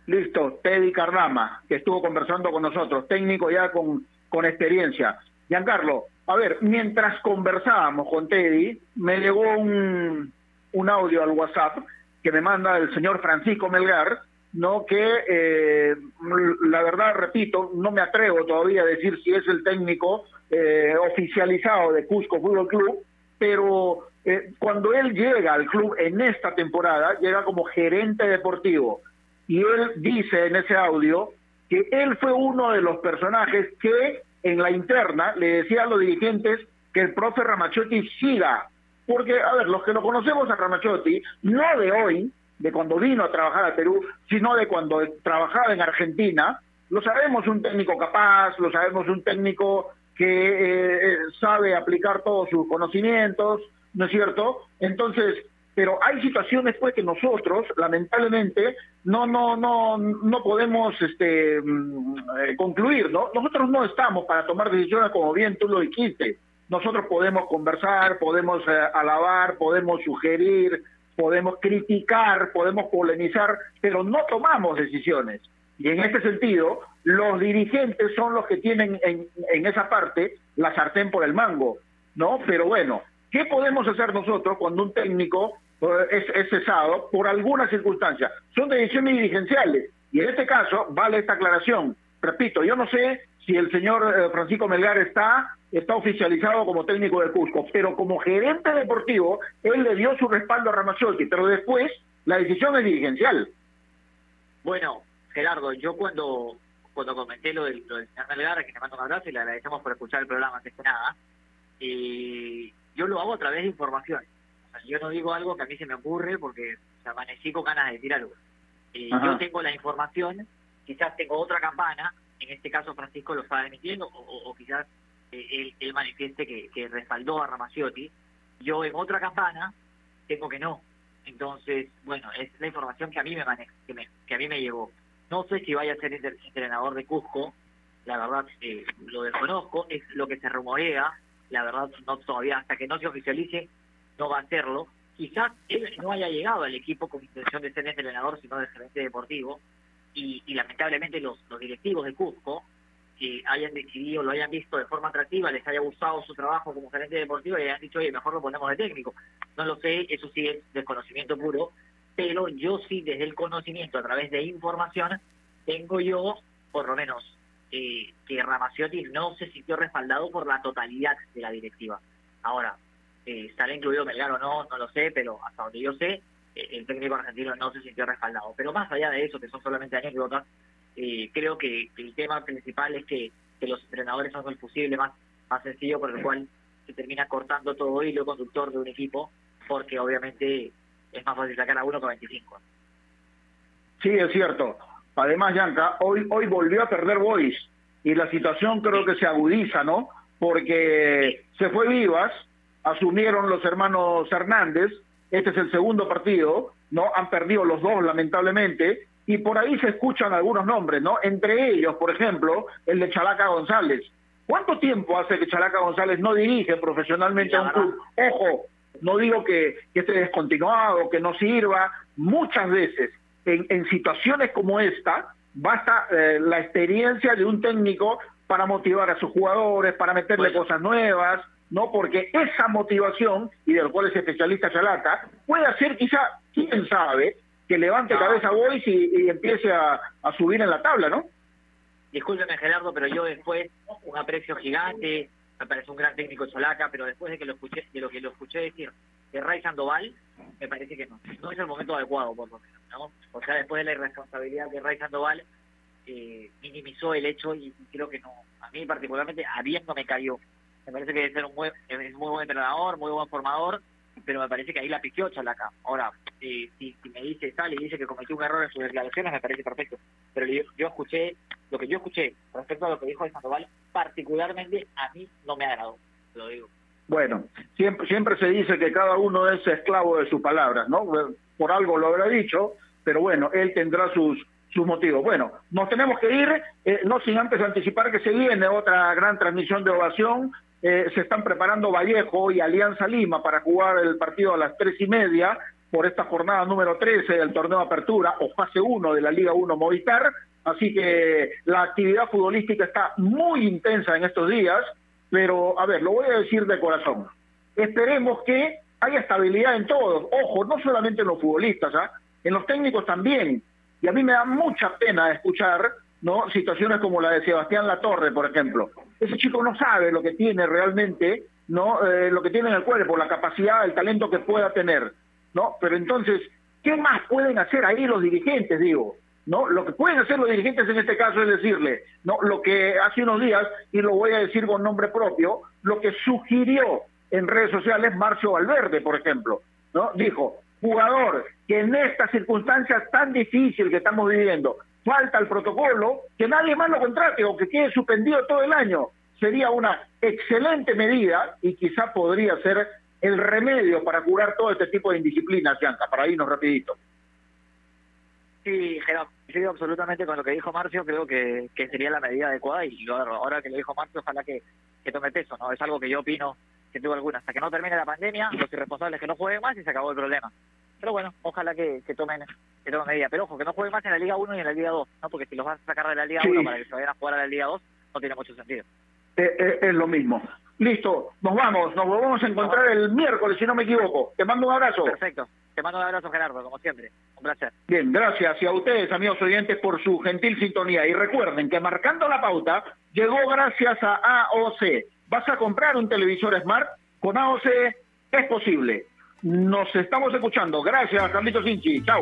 Listo, Teddy Cardama, que estuvo conversando con nosotros, técnico ya con, con experiencia. Giancarlo, a ver, mientras conversábamos con Teddy, me llegó un, un audio al WhatsApp que me manda el señor Francisco Melgar, no que eh, la verdad repito no me atrevo todavía a decir si es el técnico eh, oficializado de Cusco Fútbol Club pero eh, cuando él llega al club en esta temporada llega como gerente deportivo. Y él dice en ese audio que él fue uno de los personajes que en la interna le decía a los dirigentes que el profe Ramachotti siga. Porque a ver los que lo conocemos a Ramachotti no de hoy de cuando vino a trabajar a Perú, sino de cuando trabajaba en Argentina. Lo sabemos un técnico capaz, lo sabemos un técnico que eh, sabe aplicar todos sus conocimientos, ¿no es cierto? Entonces, pero hay situaciones pues que nosotros lamentablemente no no no no podemos este mm, eh, concluir no nosotros no estamos para tomar decisiones como bien tú lo dijiste nosotros podemos conversar podemos eh, alabar podemos sugerir podemos criticar, podemos polemizar, pero no tomamos decisiones. Y en este sentido, los dirigentes son los que tienen en, en esa parte la sartén por el mango, ¿no? Pero bueno, ¿qué podemos hacer nosotros cuando un técnico eh, es, es cesado por alguna circunstancia? Son decisiones dirigenciales. Y en este caso, vale esta aclaración. Repito, yo no sé si el señor eh, Francisco Melgar está, está oficializado como técnico de Cusco, pero como gerente deportivo, él le dio su respaldo a Ramazzotti, pero después la decisión es dirigencial. Bueno, Gerardo, yo cuando cuando comenté lo del, lo del señor Melgar, que le mando un abrazo y le agradecemos por escuchar el programa antes que nada, y yo lo hago a través de información. O sea, yo no digo algo que a mí se me ocurre porque o sea, amanecí con ganas de decir algo. Eh, yo tengo la información, quizás tengo otra campana, en este caso Francisco lo está emitiendo, o, o quizás él, manifieste que, que respaldó a Ramaciotti. Yo en otra campana tengo que no. Entonces, bueno, es la información que a mí me, maneja, que, me que a mí me llegó. No sé si vaya a ser entrenador de Cusco, la verdad eh, lo desconozco, es lo que se rumorea, la verdad no todavía, hasta que no se oficialice, no va a hacerlo. Quizás él no haya llegado al equipo con intención de ser entrenador, sino de gerente deportivo, y, y lamentablemente los directivos de Cusco que hayan decidido, lo hayan visto de forma atractiva, les haya gustado su trabajo como gerente deportivo y hayan dicho, oye, mejor lo ponemos de técnico. No lo sé, eso sí es desconocimiento puro, pero yo sí desde el conocimiento, a través de información, tengo yo, por lo menos, eh, que Ramaciotti no se sintió respaldado por la totalidad de la directiva. Ahora, eh, ¿sale incluido Melgar o no? No lo sé, pero hasta donde yo sé, eh, el técnico argentino no se sintió respaldado. Pero más allá de eso, que son solamente anécdotas, eh, creo que, el tema principal es que, que los entrenadores son el fusible más, más sencillo por el cual se termina cortando todo hilo conductor de un equipo, porque obviamente es más fácil sacar a uno que a 25. Sí, es cierto. Además, Yanka, hoy, hoy volvió a perder Boys y la situación creo que se agudiza, ¿no? Porque se fue Vivas, asumieron los hermanos Hernández, este es el segundo partido, ¿no? Han perdido los dos, lamentablemente, y por ahí se escuchan algunos nombres, ¿no? Entre ellos, por ejemplo, el de Chalaca González. ¿Cuánto tiempo hace que Chalaca González no dirige profesionalmente a un club? Ojo, no digo que, que esté descontinuado, que no sirva, muchas veces en, en situaciones como esta, basta eh, la experiencia de un técnico para motivar a sus jugadores, para meterle cosas nuevas, ¿no? Porque esa motivación, y de lo cual es especialista Chalaca, puede hacer quizá, quién sabe, que levante cabeza Boys y, y empiece a, a, subir en la tabla, ¿no? Discúlpeme, Gerardo, pero yo después, un aprecio gigante, me parece un gran técnico Chalaca, pero después de que lo escuché, de lo que lo escuché decir de Ray Sandoval, me parece que no, no es el momento adecuado, por lo menos, ¿no? O sea, después de la irresponsabilidad de Ray Sandoval, eh, minimizó el hecho y, creo que no, a mí particularmente, habiendo me cayó. Me parece que debe ser un buen, es muy buen entrenador, muy buen formador, pero me parece que ahí la piqueó Chalaca. Ahora, eh, si, me dice, sale y dice que cometió un error en sus declaraciones, me parece perfecto. Pero yo, yo, escuché, lo que yo escuché respecto a lo que dijo de Sandoval, particularmente a mí no me agradó, lo digo. Bueno, siempre, siempre se dice que cada uno es esclavo de sus palabras, ¿no? Por algo lo habrá dicho, pero bueno, él tendrá sus, sus motivos. Bueno, nos tenemos que ir, eh, no sin antes anticipar que se viene otra gran transmisión de ovación. Eh, se están preparando Vallejo y Alianza Lima para jugar el partido a las tres y media por esta jornada número 13 del torneo Apertura o fase 1 de la Liga 1 Movistar. Así que la actividad futbolística está muy intensa en estos días, pero a ver, lo voy a decir de corazón. Esperemos que haya estabilidad en todos. Ojo, no solamente en los futbolistas, ¿ah? en los técnicos también. Y a mí me da mucha pena escuchar no situaciones como la de Sebastián Latorre, por ejemplo. Ese chico no sabe lo que tiene realmente, no eh, lo que tiene en el cuerpo, la capacidad, el talento que pueda tener. ¿no? Pero entonces, ¿qué más pueden hacer ahí los dirigentes, digo? ¿No? Lo que pueden hacer los dirigentes en este caso es decirle, ¿no? Lo que hace unos días, y lo voy a decir con nombre propio, lo que sugirió en redes sociales Marcio Valverde, por ejemplo, ¿no? Dijo, jugador que en estas circunstancias tan difíciles que estamos viviendo falta el protocolo, que nadie más lo contrate o que quede suspendido todo el año. Sería una excelente medida y quizá podría ser el remedio para curar todo este tipo de indisciplinas, Bianca, para irnos rapidito. Sí, Gerardo, coincido absolutamente con lo que dijo Marcio, creo que, que sería la medida adecuada y ahora que lo dijo Marcio, ojalá que, que tome peso, ¿no? Es algo que yo opino, que tuvo alguna. Hasta que no termine la pandemia, los irresponsables que no jueguen más y se acabó el problema. Pero bueno, ojalá que, que tomen que tomen medidas. Pero ojo, que no jueguen más en la Liga 1 y en la Liga 2, ¿no? Porque si los vas a sacar de la Liga 1 para que se vayan a jugar a la Liga 2, no tiene mucho sentido. Eh, eh, es lo mismo. Listo, nos vamos, nos volvemos a encontrar el miércoles, si no me equivoco. Te mando un abrazo. Perfecto, te mando un abrazo, Gerardo, como siempre. Un placer. Bien, gracias. Y a ustedes, amigos oyentes, por su gentil sintonía. Y recuerden que marcando la pauta llegó gracias a AOC. ¿Vas a comprar un televisor Smart? Con AOC es posible. Nos estamos escuchando. Gracias, Carlitos Inchi. Chao.